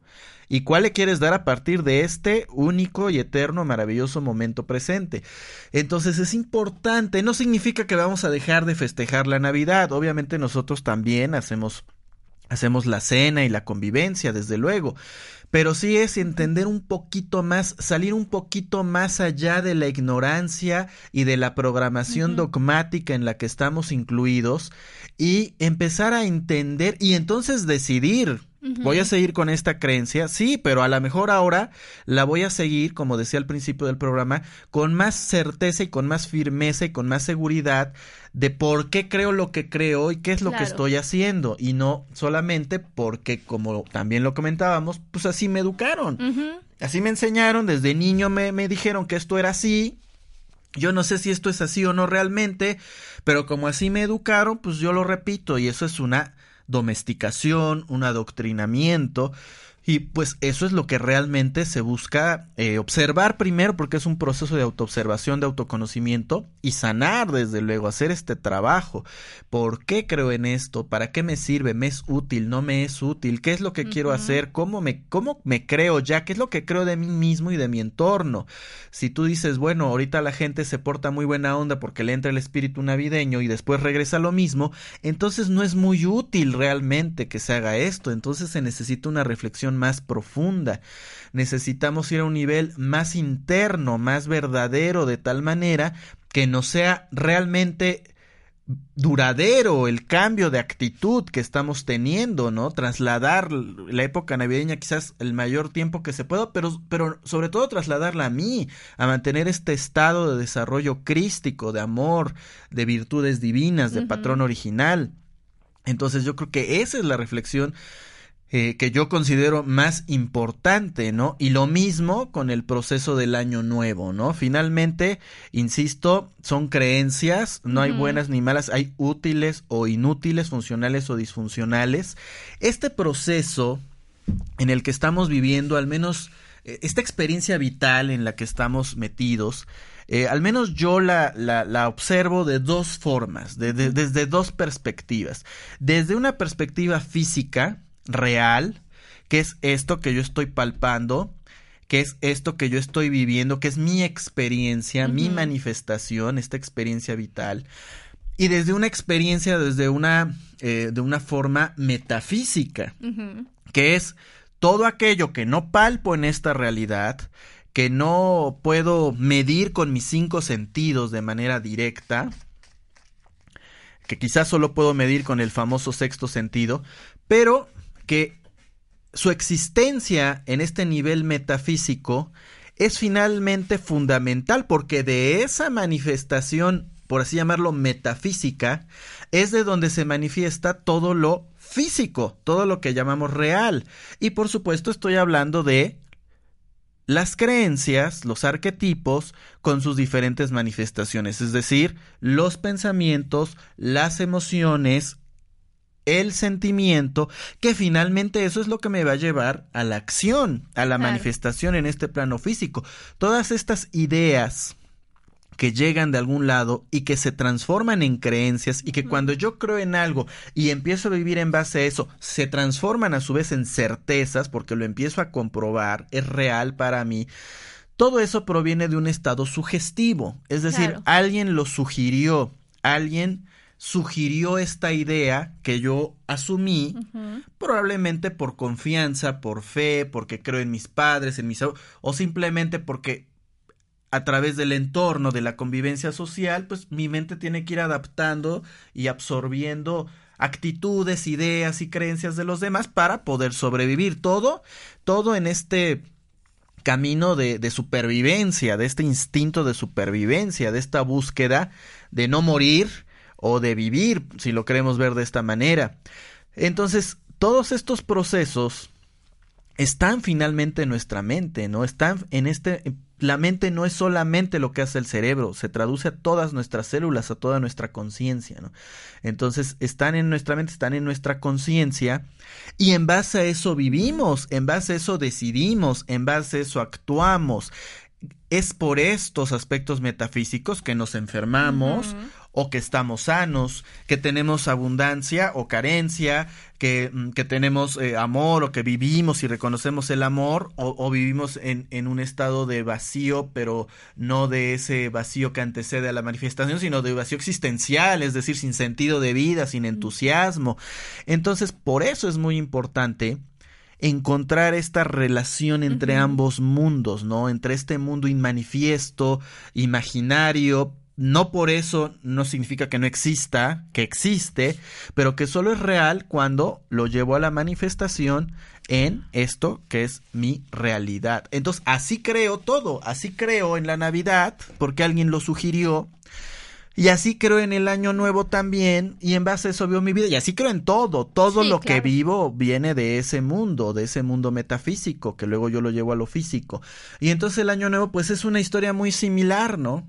Y cuál le quieres dar a partir de este único y eterno maravilloso momento presente. Entonces es importante, no significa que vamos a dejar de festejar la Navidad, obviamente nosotros también hacemos hacemos la cena y la convivencia, desde luego, pero sí es entender un poquito más, salir un poquito más allá de la ignorancia y de la programación dogmática en la que estamos incluidos y empezar a entender y entonces decidir Voy a seguir con esta creencia, sí, pero a lo mejor ahora la voy a seguir, como decía al principio del programa, con más certeza y con más firmeza y con más seguridad de por qué creo lo que creo y qué es lo que estoy haciendo. Y no solamente porque, como también lo comentábamos, pues así me educaron, así me enseñaron, desde niño me, me dijeron que esto era así, yo no sé si esto es así o no realmente, pero como así me educaron, pues yo lo repito y eso es una domesticación, un adoctrinamiento, y pues eso es lo que realmente se busca eh, observar primero, porque es un proceso de autoobservación, de autoconocimiento, y sanar, desde luego, hacer este trabajo. ¿Por qué creo en esto? ¿Para qué me sirve? ¿Me es útil? ¿No me es útil? ¿Qué es lo que quiero hacer? ¿Cómo me, ¿Cómo me creo ya? ¿Qué es lo que creo de mí mismo y de mi entorno? Si tú dices, bueno, ahorita la gente se porta muy buena onda porque le entra el espíritu navideño y después regresa lo mismo, entonces no es muy útil realmente que se haga esto. Entonces se necesita una reflexión más profunda. Necesitamos ir a un nivel más interno, más verdadero, de tal manera que no sea realmente duradero el cambio de actitud que estamos teniendo, ¿no? Trasladar la época navideña quizás el mayor tiempo que se pueda, pero, pero sobre todo trasladarla a mí, a mantener este estado de desarrollo crístico, de amor, de virtudes divinas, de patrón original. Entonces yo creo que esa es la reflexión eh, que yo considero más importante, ¿no? Y lo mismo con el proceso del año nuevo, ¿no? Finalmente, insisto, son creencias, no hay buenas ni malas, hay útiles o inútiles, funcionales o disfuncionales. Este proceso en el que estamos viviendo, al menos eh, esta experiencia vital en la que estamos metidos, eh, al menos yo la, la, observo de dos formas, desde dos perspectivas. Desde una perspectiva física, real, que es esto que yo estoy palpando, que es esto que yo estoy viviendo, que es mi experiencia, mi manifestación, esta experiencia vital. y desde una experiencia, desde una, eh, de una forma metafísica, que es todo aquello que no palpo en esta realidad, que no puedo medir con mis cinco sentidos de manera directa, que quizás solo puedo medir con el famoso sexto sentido, pero que su existencia en este nivel metafísico es finalmente fundamental porque de esa manifestación, por así llamarlo, metafísica, es de donde se manifiesta todo lo físico, todo lo que llamamos real. Y por supuesto estoy hablando de las creencias, los arquetipos, con sus diferentes manifestaciones, es decir, los pensamientos, las emociones, el sentimiento, que finalmente eso es lo que me va a llevar a la acción, a la manifestación en este plano físico. Todas estas ideas que llegan de algún lado y que se transforman en creencias y que cuando yo creo en algo y empiezo a vivir en base a eso, se transforman a su vez en certezas porque lo empiezo a comprobar, es real para mí. Todo eso proviene de un estado sugestivo, es decir, alguien lo sugirió, alguien sugirió esta idea que yo asumí, probablemente por confianza, por fe, porque creo en mis padres, en mis o simplemente porque a través del entorno, de la convivencia social, pues mi mente tiene que ir adaptando y absorbiendo actitudes, ideas y creencias de los demás para poder sobrevivir. Todo, todo en este camino de, de, supervivencia, de este instinto de supervivencia, de esta búsqueda de no morir o de vivir, si lo queremos ver de esta manera. Entonces, todos estos procesos están finalmente en nuestra mente, ¿no? Están en este la mente no es solamente lo que hace el cerebro, se traduce a todas nuestras células, a toda nuestra conciencia. Entonces, están en nuestra mente, están en nuestra conciencia y en base a eso vivimos, en base a eso decidimos, en base a eso actuamos. Es por estos aspectos metafísicos que nos enfermamos o que estamos sanos, que tenemos abundancia o carencia, que, mm, que tenemos eh, amor o que vivimos y reconocemos el amor o, vivimos en, en, un estado de vacío, pero no de ese vacío que antecede a la manifestación, sino de vacío existencial, es decir, sin sentido de vida, sin entusiasmo. Entonces, por eso es muy importante encontrar esta relación entre ambos mundos, ¿no? Entre este mundo inmanifiesto, imaginario, no por eso no significa que no exista, que existe, pero que solo es real cuando lo llevo a la manifestación en esto que es mi realidad. Entonces, así creo todo, así creo en la Navidad, porque alguien lo sugirió, y así creo en el año nuevo también, y en base a eso veo mi vida, y así creo en todo, todo lo que vivo viene de ese mundo, de ese mundo metafísico, que luego yo lo llevo a lo físico. Y entonces el año nuevo, pues es una historia muy similar, ¿no?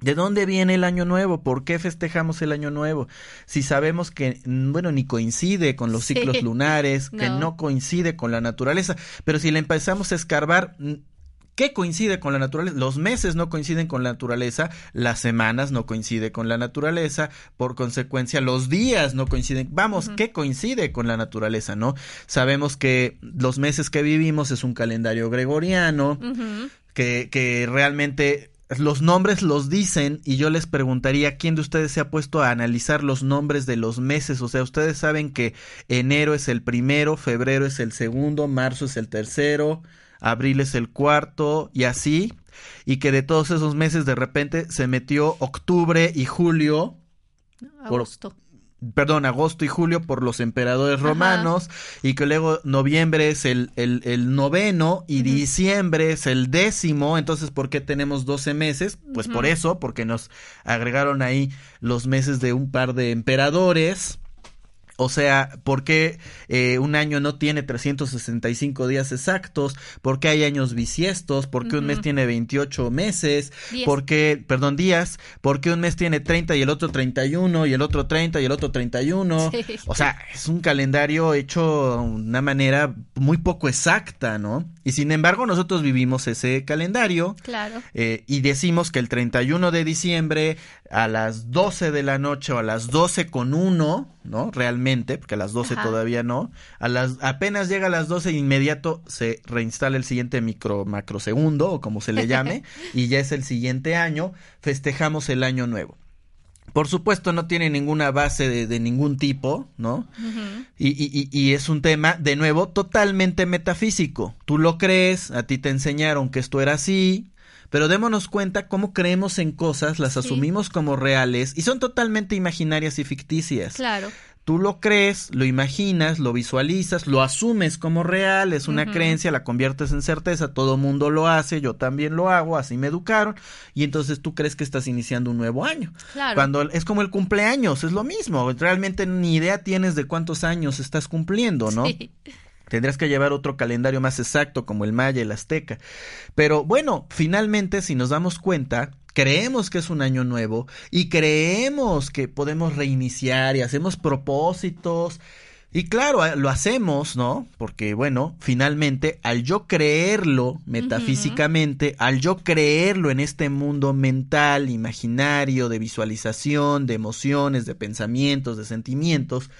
¿De dónde viene el año nuevo? ¿Por qué festejamos el año nuevo? Si sabemos que, bueno, ni coincide con los ciclos lunares, que no coincide con la naturaleza, pero si le empezamos a escarbar, ¿Qué coincide con la naturaleza? Los meses no coinciden con la naturaleza, las semanas no coinciden con la naturaleza, por consecuencia los días no coinciden. Vamos, ¿qué coincide con la naturaleza, no? Sabemos que los meses que vivimos es un calendario gregoriano, que, que realmente los nombres los dicen y yo les preguntaría quién de ustedes se ha puesto a analizar los nombres de los meses. O sea, ustedes saben que enero es el primero, febrero es el segundo, marzo es el tercero, abril es el cuarto y así, y que de todos esos meses de repente se metió octubre y julio. Agosto. perdón, agosto y julio por los emperadores romanos, y que luego noviembre es el, el, noveno y diciembre es el décimo, entonces ¿por qué tenemos 12 meses? Pues por eso, porque nos agregaron ahí los meses de un par de emperadores, o sea, ¿por qué eh, un año no tiene 365 días exactos? ¿Por qué hay años bisiestos? ¿Por qué un mes tiene 28 meses? ¿Por qué, perdón, días? ¿Por qué un mes tiene 30 y el otro 31 y el otro 30 y el otro 31? O sea, es un calendario hecho de una manera muy poco exacta, ¿no? Y sin embargo, nosotros vivimos ese calendario. Claro. Eh, y decimos que el 31 de diciembre a las 12 de la noche o a las 12 con uno, ¿no? Realmente, porque a las 12 todavía no. A las, apenas llega a las 12 inmediato se reinstala el siguiente micro macrosegundo o como se le llame y ya es el siguiente año, festejamos el año nuevo. Por supuesto, no tiene ninguna base de, ningún tipo, ¿no? y, y, y, es un tema, de nuevo, totalmente metafísico. Tú lo crees, a ti te enseñaron que esto era así, pero démonos cuenta cómo creemos en cosas, las asumimos como reales y son totalmente imaginarias y ficticias. Claro. Tú lo crees, lo imaginas, lo visualizas, lo asumes como real, es una creencia, la conviertes en certeza, todo mundo lo hace, yo también lo hago, así me educaron, y entonces tú crees que estás iniciando un nuevo año. Claro. Cuando es como el cumpleaños, es lo mismo, realmente ni idea tienes de cuántos años estás cumpliendo, ¿no? Sí. Tendrías que llevar otro calendario más exacto como el maya, el azteca. Pero bueno, finalmente si nos damos cuenta, creemos que es un año nuevo y creemos que podemos reiniciar y hacemos propósitos. Y claro, lo hacemos, ¿no? Porque bueno, finalmente, al yo creerlo metafísicamente, al yo creerlo en este mundo mental, imaginario, de visualización, de emociones, de pensamientos, de sentimientos,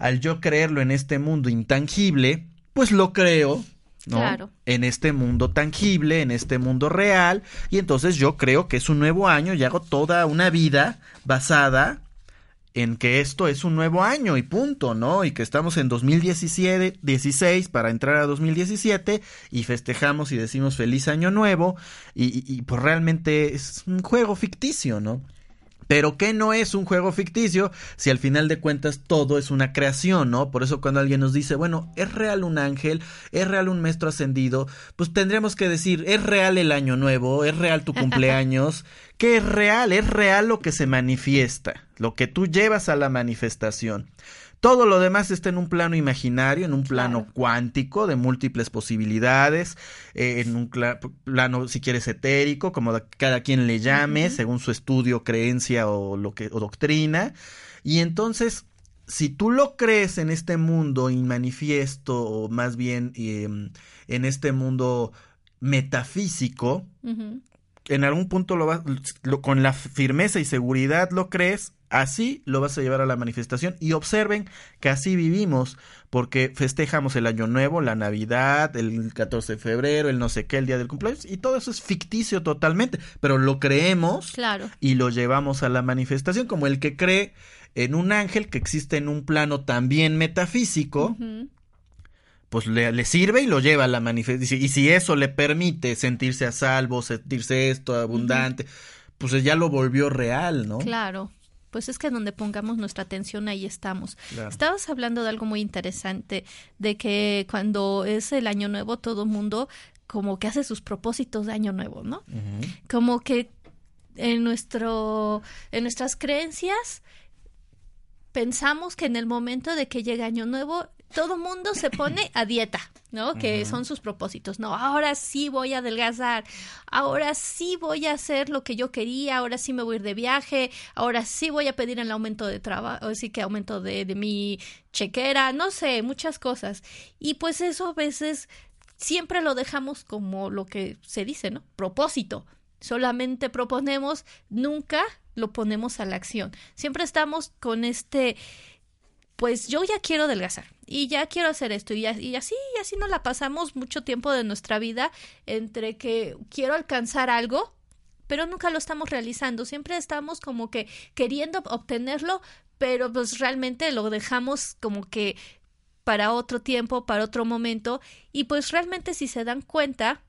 al yo creerlo en este mundo intangible, pues lo creo, ¿no? Claro. En este mundo tangible, en este mundo real, y entonces yo creo que es un nuevo año y hago toda una vida basada en que esto es un nuevo año y punto, ¿no? Y que estamos en 2017, 16 para entrar a 2017 y festejamos y decimos feliz año nuevo y, y pues realmente es un juego ficticio, ¿no? Pero ¿qué no es un juego ficticio si al final de cuentas todo es una creación, ¿no? Por eso cuando alguien nos dice, bueno, ¿es real un ángel? ¿Es real un maestro ascendido? Pues tendríamos que decir, ¿es real el año nuevo? ¿Es real tu cumpleaños? ¿Qué es real? Es real lo que se manifiesta, lo que tú llevas a la manifestación. Todo lo demás está en un plano imaginario, en un plano cuántico de múltiples posibilidades, eh, en un plano, si quieres, etérico, como cada quien le llame, según su estudio, creencia o, lo que, o doctrina. Y entonces, si tú lo crees en este mundo inmanifiesto, o más bien em, en este mundo metafísico, en algún punto lo vas, con la firmeza y seguridad lo crees, Así lo vas a llevar a la manifestación y observen que así vivimos porque festejamos el año nuevo, la Navidad, el 14 de febrero, el no sé qué, el día del cumpleaños y todo eso es ficticio totalmente, pero lo creemos claro. y lo llevamos a la manifestación como el que cree en un ángel que existe en un plano también metafísico. Pues le, sirve y lo lleva a la manifestación. Y si eso le permite sentirse a salvo, sentirse esto abundante, pues ya lo volvió real, ¿no? Claro pues es que donde pongamos nuestra atención ahí estamos. Estabas hablando de algo muy interesante, de que cuando es el año nuevo todo mundo como que hace sus propósitos de año nuevo, ¿no? Como que en nuestro en nuestras creencias pensamos que en el momento de que llega año nuevo todo mundo se pone a dieta, ¿no? Que son sus propósitos. No, ahora sí voy a adelgazar, ahora sí voy a hacer lo que yo quería, ahora sí me voy a ir de viaje, ahora sí voy a pedir el aumento de trabajo, así que aumento de, de mi chequera, no sé, muchas cosas. Y pues eso a veces siempre lo dejamos como lo que se dice, ¿no? Propósito. Solamente proponemos, nunca lo ponemos a la acción. Siempre estamos con este pues yo ya quiero adelgazar y ya quiero hacer esto y, y así y así nos la pasamos mucho tiempo de nuestra vida entre que quiero alcanzar algo pero nunca lo estamos realizando. Siempre estamos como que queriendo obtenerlo pero pues realmente lo dejamos como que para otro tiempo para otro momento. Y pues realmente si se dan cuenta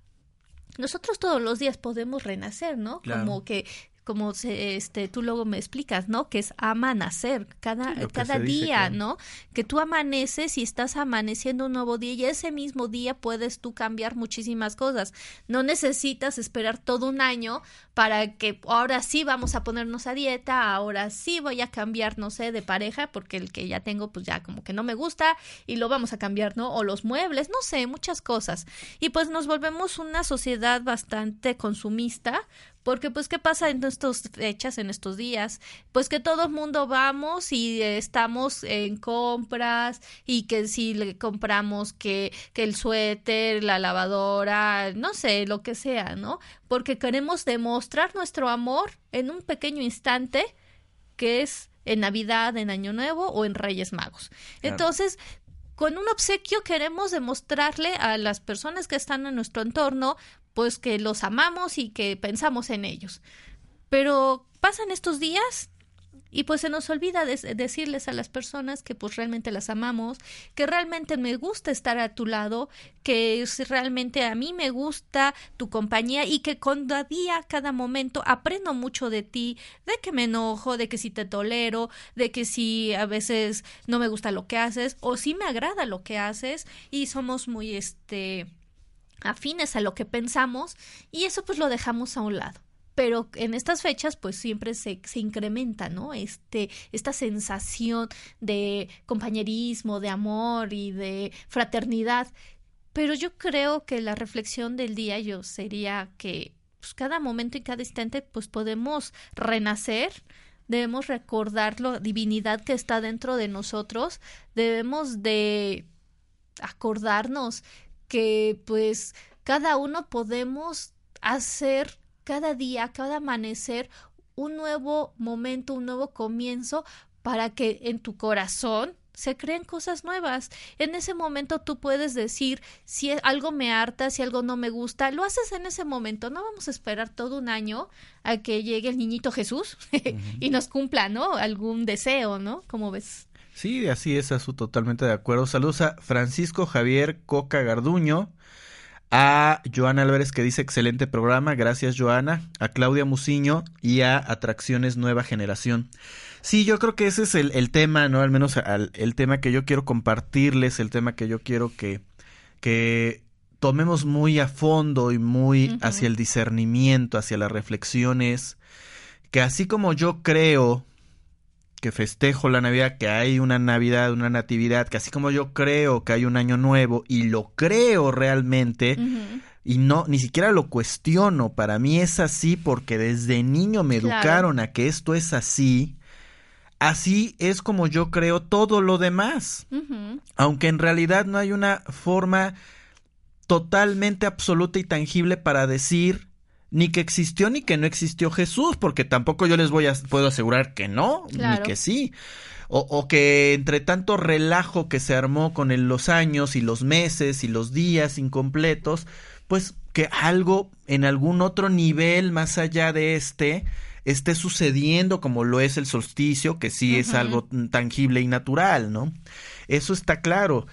nosotros todos los días podemos renacer, ¿no? Como que como se, este tú luego me explicas, ¿no? Que es amanecer cada cada día, ¿no? Que tú amaneces y estás amaneciendo un nuevo día y ese mismo día puedes tú cambiar muchísimas cosas. No necesitas esperar todo un año para que ahora sí vamos a ponernos a dieta, ahora sí voy a cambiar, no sé, de pareja porque el que ya tengo pues ya como que no me gusta y lo vamos a cambiar, ¿no? O los muebles, no sé, muchas cosas. Y pues nos volvemos una sociedad bastante consumista porque pues qué pasa en estas fechas, en estos días, pues que todo el mundo vamos y estamos en compras y que si le compramos que, que el suéter, la lavadora, no sé, lo que sea, ¿no? Porque queremos demostrar nuestro amor en un pequeño instante que es en Navidad, en Año Nuevo o en Reyes Magos. Entonces, con un obsequio queremos demostrarle a las personas que están en nuestro entorno pues que los amamos y que pensamos en ellos. Pero pasan estos días y pues se nos olvida decirles a las personas que pues realmente las amamos, que realmente me gusta estar a tu lado, que realmente a mí me gusta tu compañía y que cada día, cada momento aprendo mucho de ti, de que me enojo, de que si te tolero, de que si a veces no me gusta lo que haces o si me agrada lo que haces y somos muy este afines a lo que pensamos y eso pues lo dejamos a un lado pero en estas fechas pues siempre se, se incrementa, ¿no? Este, esta sensación de compañerismo, de amor y de fraternidad. Pero yo creo que la reflexión del día yo sería que pues, cada momento y cada instante pues podemos renacer, debemos recordar la divinidad que está dentro de nosotros, debemos de acordarnos que pues cada uno podemos hacer cada día, cada amanecer, un nuevo momento, un nuevo comienzo para que en tu corazón se creen cosas nuevas. En ese momento tú puedes decir si algo me harta, si algo no me gusta, lo haces en ese momento. No vamos a esperar todo un año a que llegue el niñito Jesús y nos cumpla, ¿no? Algún deseo, ¿no? ¿Cómo ves? Sí, así es, su totalmente de acuerdo. Saludos a Francisco Javier Coca Garduño, a Joana Álvarez que dice excelente programa, gracias Joana, a Claudia Muciño y a Atracciones Nueva Generación. Sí, yo creo que ese es el, tema, ¿no? Al menos el tema que yo quiero compartirles, el tema que yo quiero que, que tomemos muy a fondo y muy hacia el discernimiento, hacia las reflexiones, que así como yo creo que festejo la Navidad, que hay una Navidad, una Natividad, que así como yo creo que hay un año nuevo y lo creo realmente y no ni siquiera lo cuestiono, para mí es así porque desde niño me educaron a que esto es así. Así es como yo creo todo lo demás. Aunque en realidad no hay una forma totalmente absoluta y tangible para decir ni que existió ni que no existió Jesús, porque tampoco yo les voy a puedo asegurar que no, ni que sí. O, o, que entre tanto relajo que se armó con los años y los meses y los días incompletos, pues que algo en algún otro nivel más allá de este esté sucediendo como lo es el solsticio, que sí es algo tangible y natural, ¿no? Eso está claro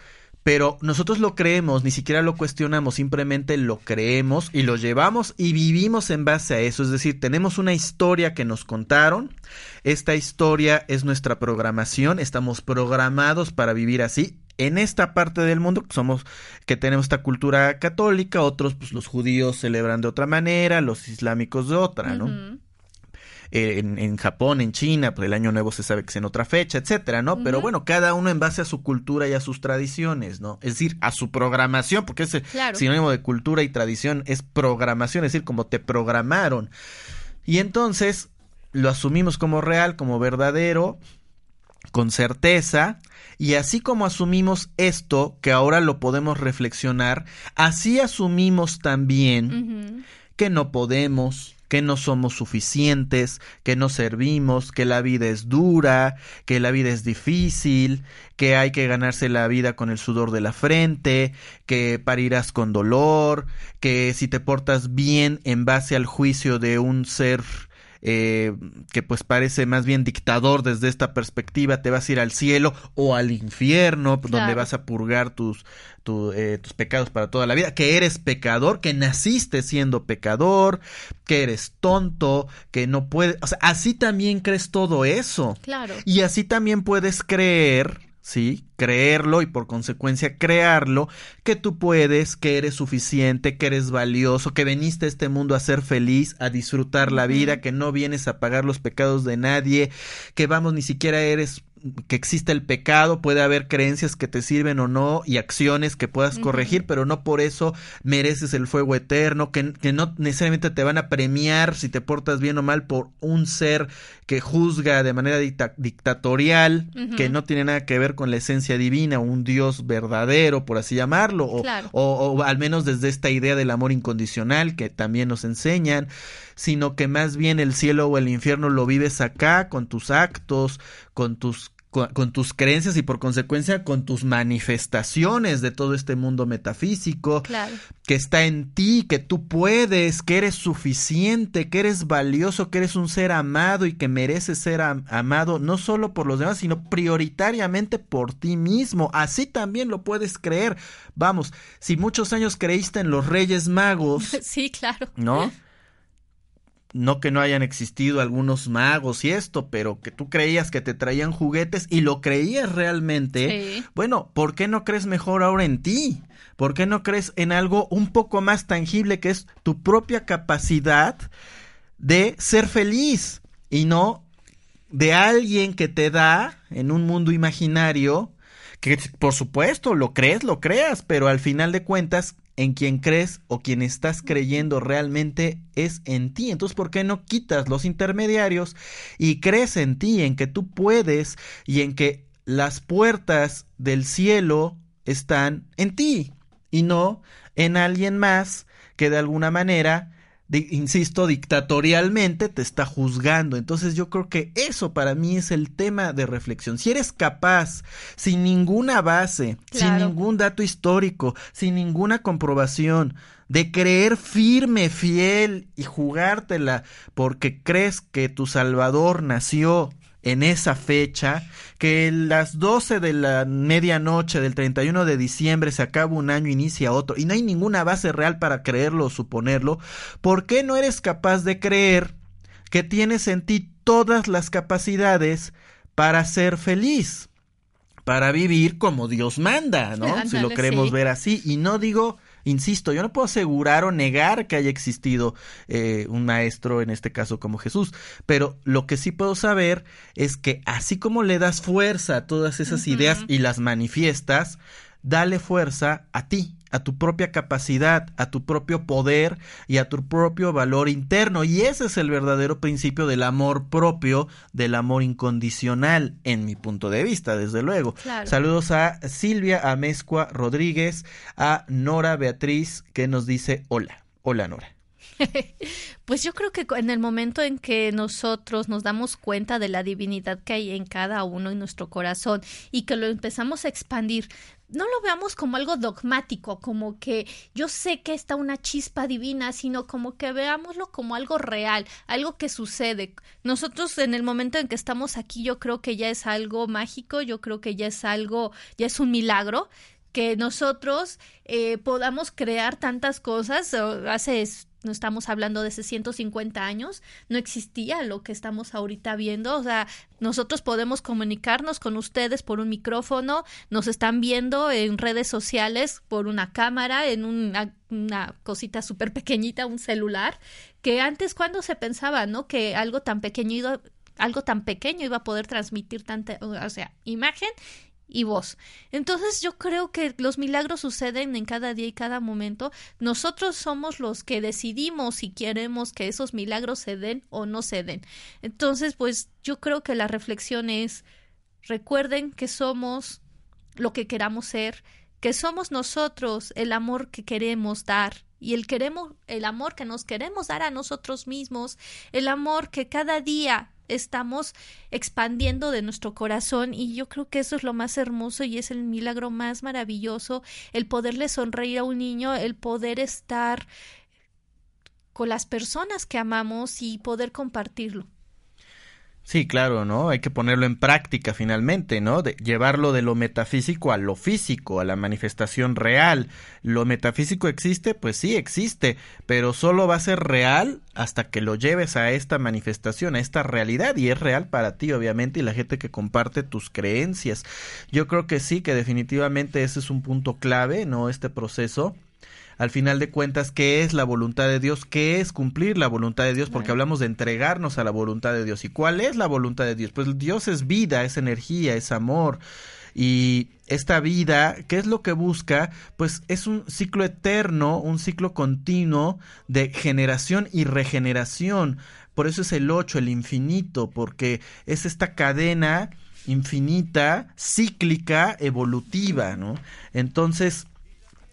pero nosotros lo creemos, ni siquiera lo cuestionamos, simplemente lo creemos y lo llevamos y vivimos en base a eso. Es decir, tenemos una historia que nos contaron, esta historia es nuestra programación, estamos programados para vivir así. En esta parte del mundo que somos que tenemos esta cultura católica, otros pues los judíos celebran de otra manera, los islámicos de otra, ¿no? En, Japón, en China, pues el año nuevo se sabe que es en otra fecha, etcétera, ¿no? Pero bueno, cada uno en base a su cultura y a sus tradiciones, ¿no? Es decir, a su programación, porque ese sinónimo de cultura y tradición es programación, es decir, como te programaron. Y entonces lo asumimos como real, como verdadero, con certeza, y así como asumimos esto, que ahora lo podemos reflexionar, así asumimos también que no podemos, que no somos suficientes, que no servimos, que la vida es dura, que la vida es difícil, que hay que ganarse la vida con el sudor de la frente, que parirás con dolor, que si te portas bien en base al juicio de un ser eh, que pues parece más bien dictador desde esta perspectiva, te vas a ir al cielo o al infierno, donde vas a purgar tus, eh, tus pecados para toda la vida, que eres pecador, que naciste siendo pecador, que eres tonto, que no puedes, o sea, así también crees todo eso. Claro. Y así también puedes creer ¿sí? Creerlo y por consecuencia crearlo, que tú puedes, que eres suficiente, que eres valioso, que veniste a este mundo a ser feliz, a disfrutar la vida, que no vienes a pagar los pecados de nadie, que vamos, ni siquiera eres que existe el pecado, puede haber creencias que te sirven o no y acciones que puedas corregir, pero no por eso mereces el fuego eterno, que, que, no necesariamente te van a premiar si te portas bien o mal por un ser que juzga de manera dictatorial, que no tiene nada que ver con la esencia divina, un Dios verdadero, por así llamarlo, o, o al menos desde esta idea del amor incondicional que también nos enseñan sino que más bien el cielo o el infierno lo vives acá con tus actos, con tus con, tus creencias y por consecuencia con tus manifestaciones de todo este mundo metafísico que está en ti, que tú puedes, que eres suficiente, que eres valioso, que eres un ser amado y que mereces ser amado no solo por los demás, sino prioritariamente por ti mismo. Así también lo puedes creer. Vamos, si muchos años creíste en los Reyes Magos. Sí, claro. ¿No? No que no hayan existido algunos magos y esto, pero que tú creías que te traían juguetes y lo creías realmente, bueno, ¿por qué no crees mejor ahora en ti? ¿Por qué no crees en algo un poco más tangible que es tu propia capacidad de ser feliz y no de alguien que te da en un mundo imaginario que por supuesto lo crees, lo creas, pero al final de cuentas en quien crees o quien estás creyendo realmente es en ti. Entonces, ¿por qué no quitas los intermediarios y crees en ti, en que tú puedes y en que las puertas del cielo están en ti y no en alguien más que de alguna manera insisto, dictatorialmente te está juzgando. Entonces yo creo que eso para mí es el tema de reflexión. Si eres capaz, sin ninguna base, sin ningún dato histórico, sin ninguna comprobación, de creer firme, fiel y jugártela porque crees que tu Salvador nació en esa fecha, que las 12 de la medianoche del 31 de diciembre se acaba un año, inicia otro, y no hay ninguna base real para creerlo o suponerlo, ¿por qué no eres capaz de creer que tienes en ti todas las capacidades para ser feliz? Para vivir como Dios manda, ¿no? si lo queremos ver así. Y no digo Insisto, yo no puedo asegurar o negar que haya existido eh, un maestro, en este caso como Jesús, pero lo que sí puedo saber es que así como le das fuerza a todas esas ideas y las manifiestas, dale fuerza a ti, a tu propia capacidad, a tu propio poder y a tu propio valor interno. Y ese es el verdadero principio del amor propio, del amor incondicional, en mi punto de vista, desde luego. Saludos a Silvia Amezcua Rodríguez, a Nora Beatriz, que nos dice hola. Hola, Nora. Pues yo creo que en el momento en que nosotros nos damos cuenta de la divinidad que hay en cada uno en nuestro corazón y que lo empezamos a expandir, no lo veamos como algo dogmático, como que yo sé que está una chispa divina, sino como que veámoslo como algo real, algo que sucede. Nosotros en el momento en que estamos aquí, yo creo que ya es algo mágico, yo creo que ya es algo, ya es un milagro que nosotros eh, podamos crear tantas cosas. Hace no estamos hablando de 650 años, no existía lo que estamos ahorita viendo, o sea, nosotros podemos comunicarnos con ustedes por un micrófono, nos están viendo en redes sociales por una cámara, en una, una cosita súper pequeñita, un celular, que antes cuando se pensaba, ¿no? Que algo tan pequeño iba, algo tan pequeño iba a poder transmitir tanta, o sea, imagen y vos. Entonces yo creo que los milagros suceden en cada día y cada momento. Nosotros somos los que decidimos si queremos que esos milagros se den o no se den. Entonces, pues yo creo que la reflexión es recuerden que somos lo que queramos ser, que somos nosotros el amor que queremos dar y el queremos el amor que nos queremos dar a nosotros mismos, el amor que cada día estamos expandiendo de nuestro corazón y yo creo que eso es lo más hermoso y es el milagro más maravilloso, el poderle sonreír a un niño, el poder estar con las personas que amamos y poder compartirlo. Sí, claro, ¿no? Hay que ponerlo en práctica finalmente, ¿no? De llevarlo de lo metafísico a lo físico, a la manifestación real. ¿Lo metafísico existe? Pues sí, existe, pero solo va a ser real hasta que lo lleves a esta manifestación, a esta realidad, y es real para ti, obviamente, y la gente que comparte tus creencias. Yo creo que sí, que definitivamente ese es un punto clave, ¿no? Este proceso al final de cuentas, ¿qué es la voluntad de Dios? ¿Qué es cumplir la voluntad de Dios? Porque hablamos de entregarnos a la voluntad de Dios. ¿Y cuál es la voluntad de Dios? Pues Dios es vida, es energía, es amor. Y esta vida, ¿qué es lo que busca? Pues es un ciclo eterno, un ciclo continuo de generación y regeneración. Por eso es el 8, el infinito, porque es esta cadena infinita, cíclica, evolutiva, ¿no? Entonces,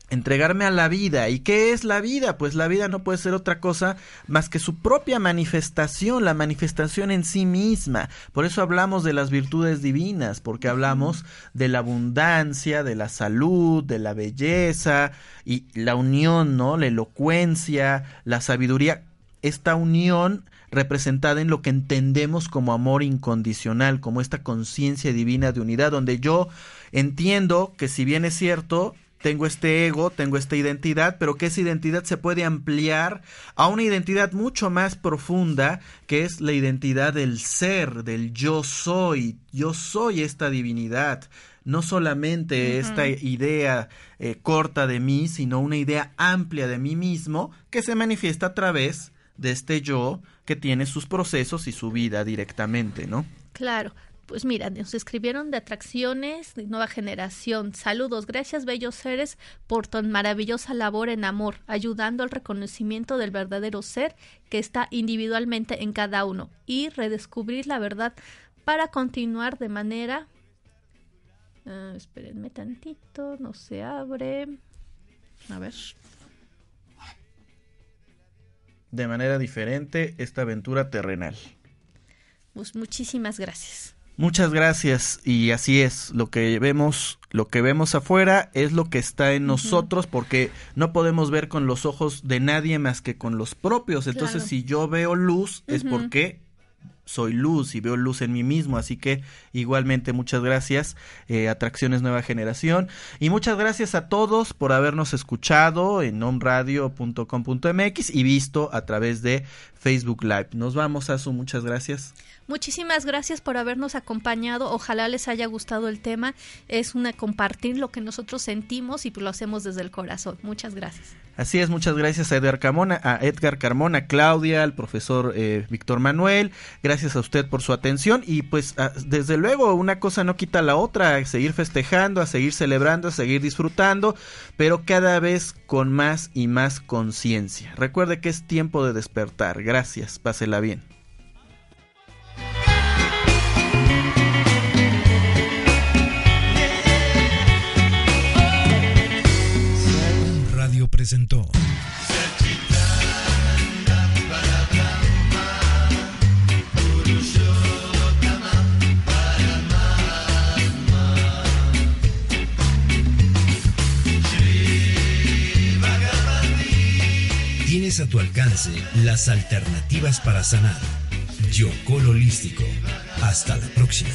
entregarme a la vida. ¿Y qué es la vida? Pues la vida no puede ser otra cosa más que su propia manifestación, la manifestación en sí misma. Por eso hablamos de las virtudes divinas, porque hablamos de la abundancia, de la salud, de la belleza y la unión, ¿no? La elocuencia, la sabiduría. Esta unión representada en lo que entendemos como amor incondicional, como esta conciencia divina de unidad, donde yo entiendo que si bien es cierto, tengo este ego, tengo esta identidad, pero que esa identidad se puede ampliar a una identidad mucho más profunda, que es la identidad del ser, del yo soy, yo soy esta divinidad, no solamente esta idea eh, corta de mí, sino una idea amplia de mí mismo que se manifiesta a través de este yo que tiene sus procesos y su vida directamente, ¿no? Claro. Pues mira, nos escribieron de atracciones de nueva generación. Saludos, gracias bellos seres por tan maravillosa labor en amor, ayudando al reconocimiento del verdadero ser que está individualmente en cada uno y redescubrir la verdad para continuar de manera... Uh, espérenme tantito, no se abre. A ver. De manera diferente esta aventura terrenal. Pues muchísimas gracias. Muchas gracias y así es, lo que vemos, lo que vemos afuera es lo que está en nosotros porque no podemos ver con los ojos de nadie más que con los propios. Entonces, si yo veo luz es porque soy luz y veo luz en mí mismo, así que igualmente muchas gracias, eh, Atracciones Nueva Generación, y muchas gracias a todos por habernos escuchado en omradio.com.mx y visto a través de Facebook Live. Nos vamos, a su muchas gracias. Muchísimas gracias por habernos acompañado. Ojalá les haya gustado el tema. Es una compartir lo que nosotros sentimos y lo hacemos desde el corazón. Muchas gracias. Así es, muchas gracias a Edgar Carmona, a Edgar Carmona, Claudia, al profesor eh, Víctor Manuel. Gracias a usted por su atención y pues desde luego una cosa no quita la otra, a seguir festejando, a seguir celebrando, a seguir disfrutando, pero cada vez con más y más conciencia. Recuerde que es tiempo de despertar. Gracias, pásela bien. presentó. Tienes a tu alcance las alternativas para sanar. Yocol Holístico. Hasta la próxima.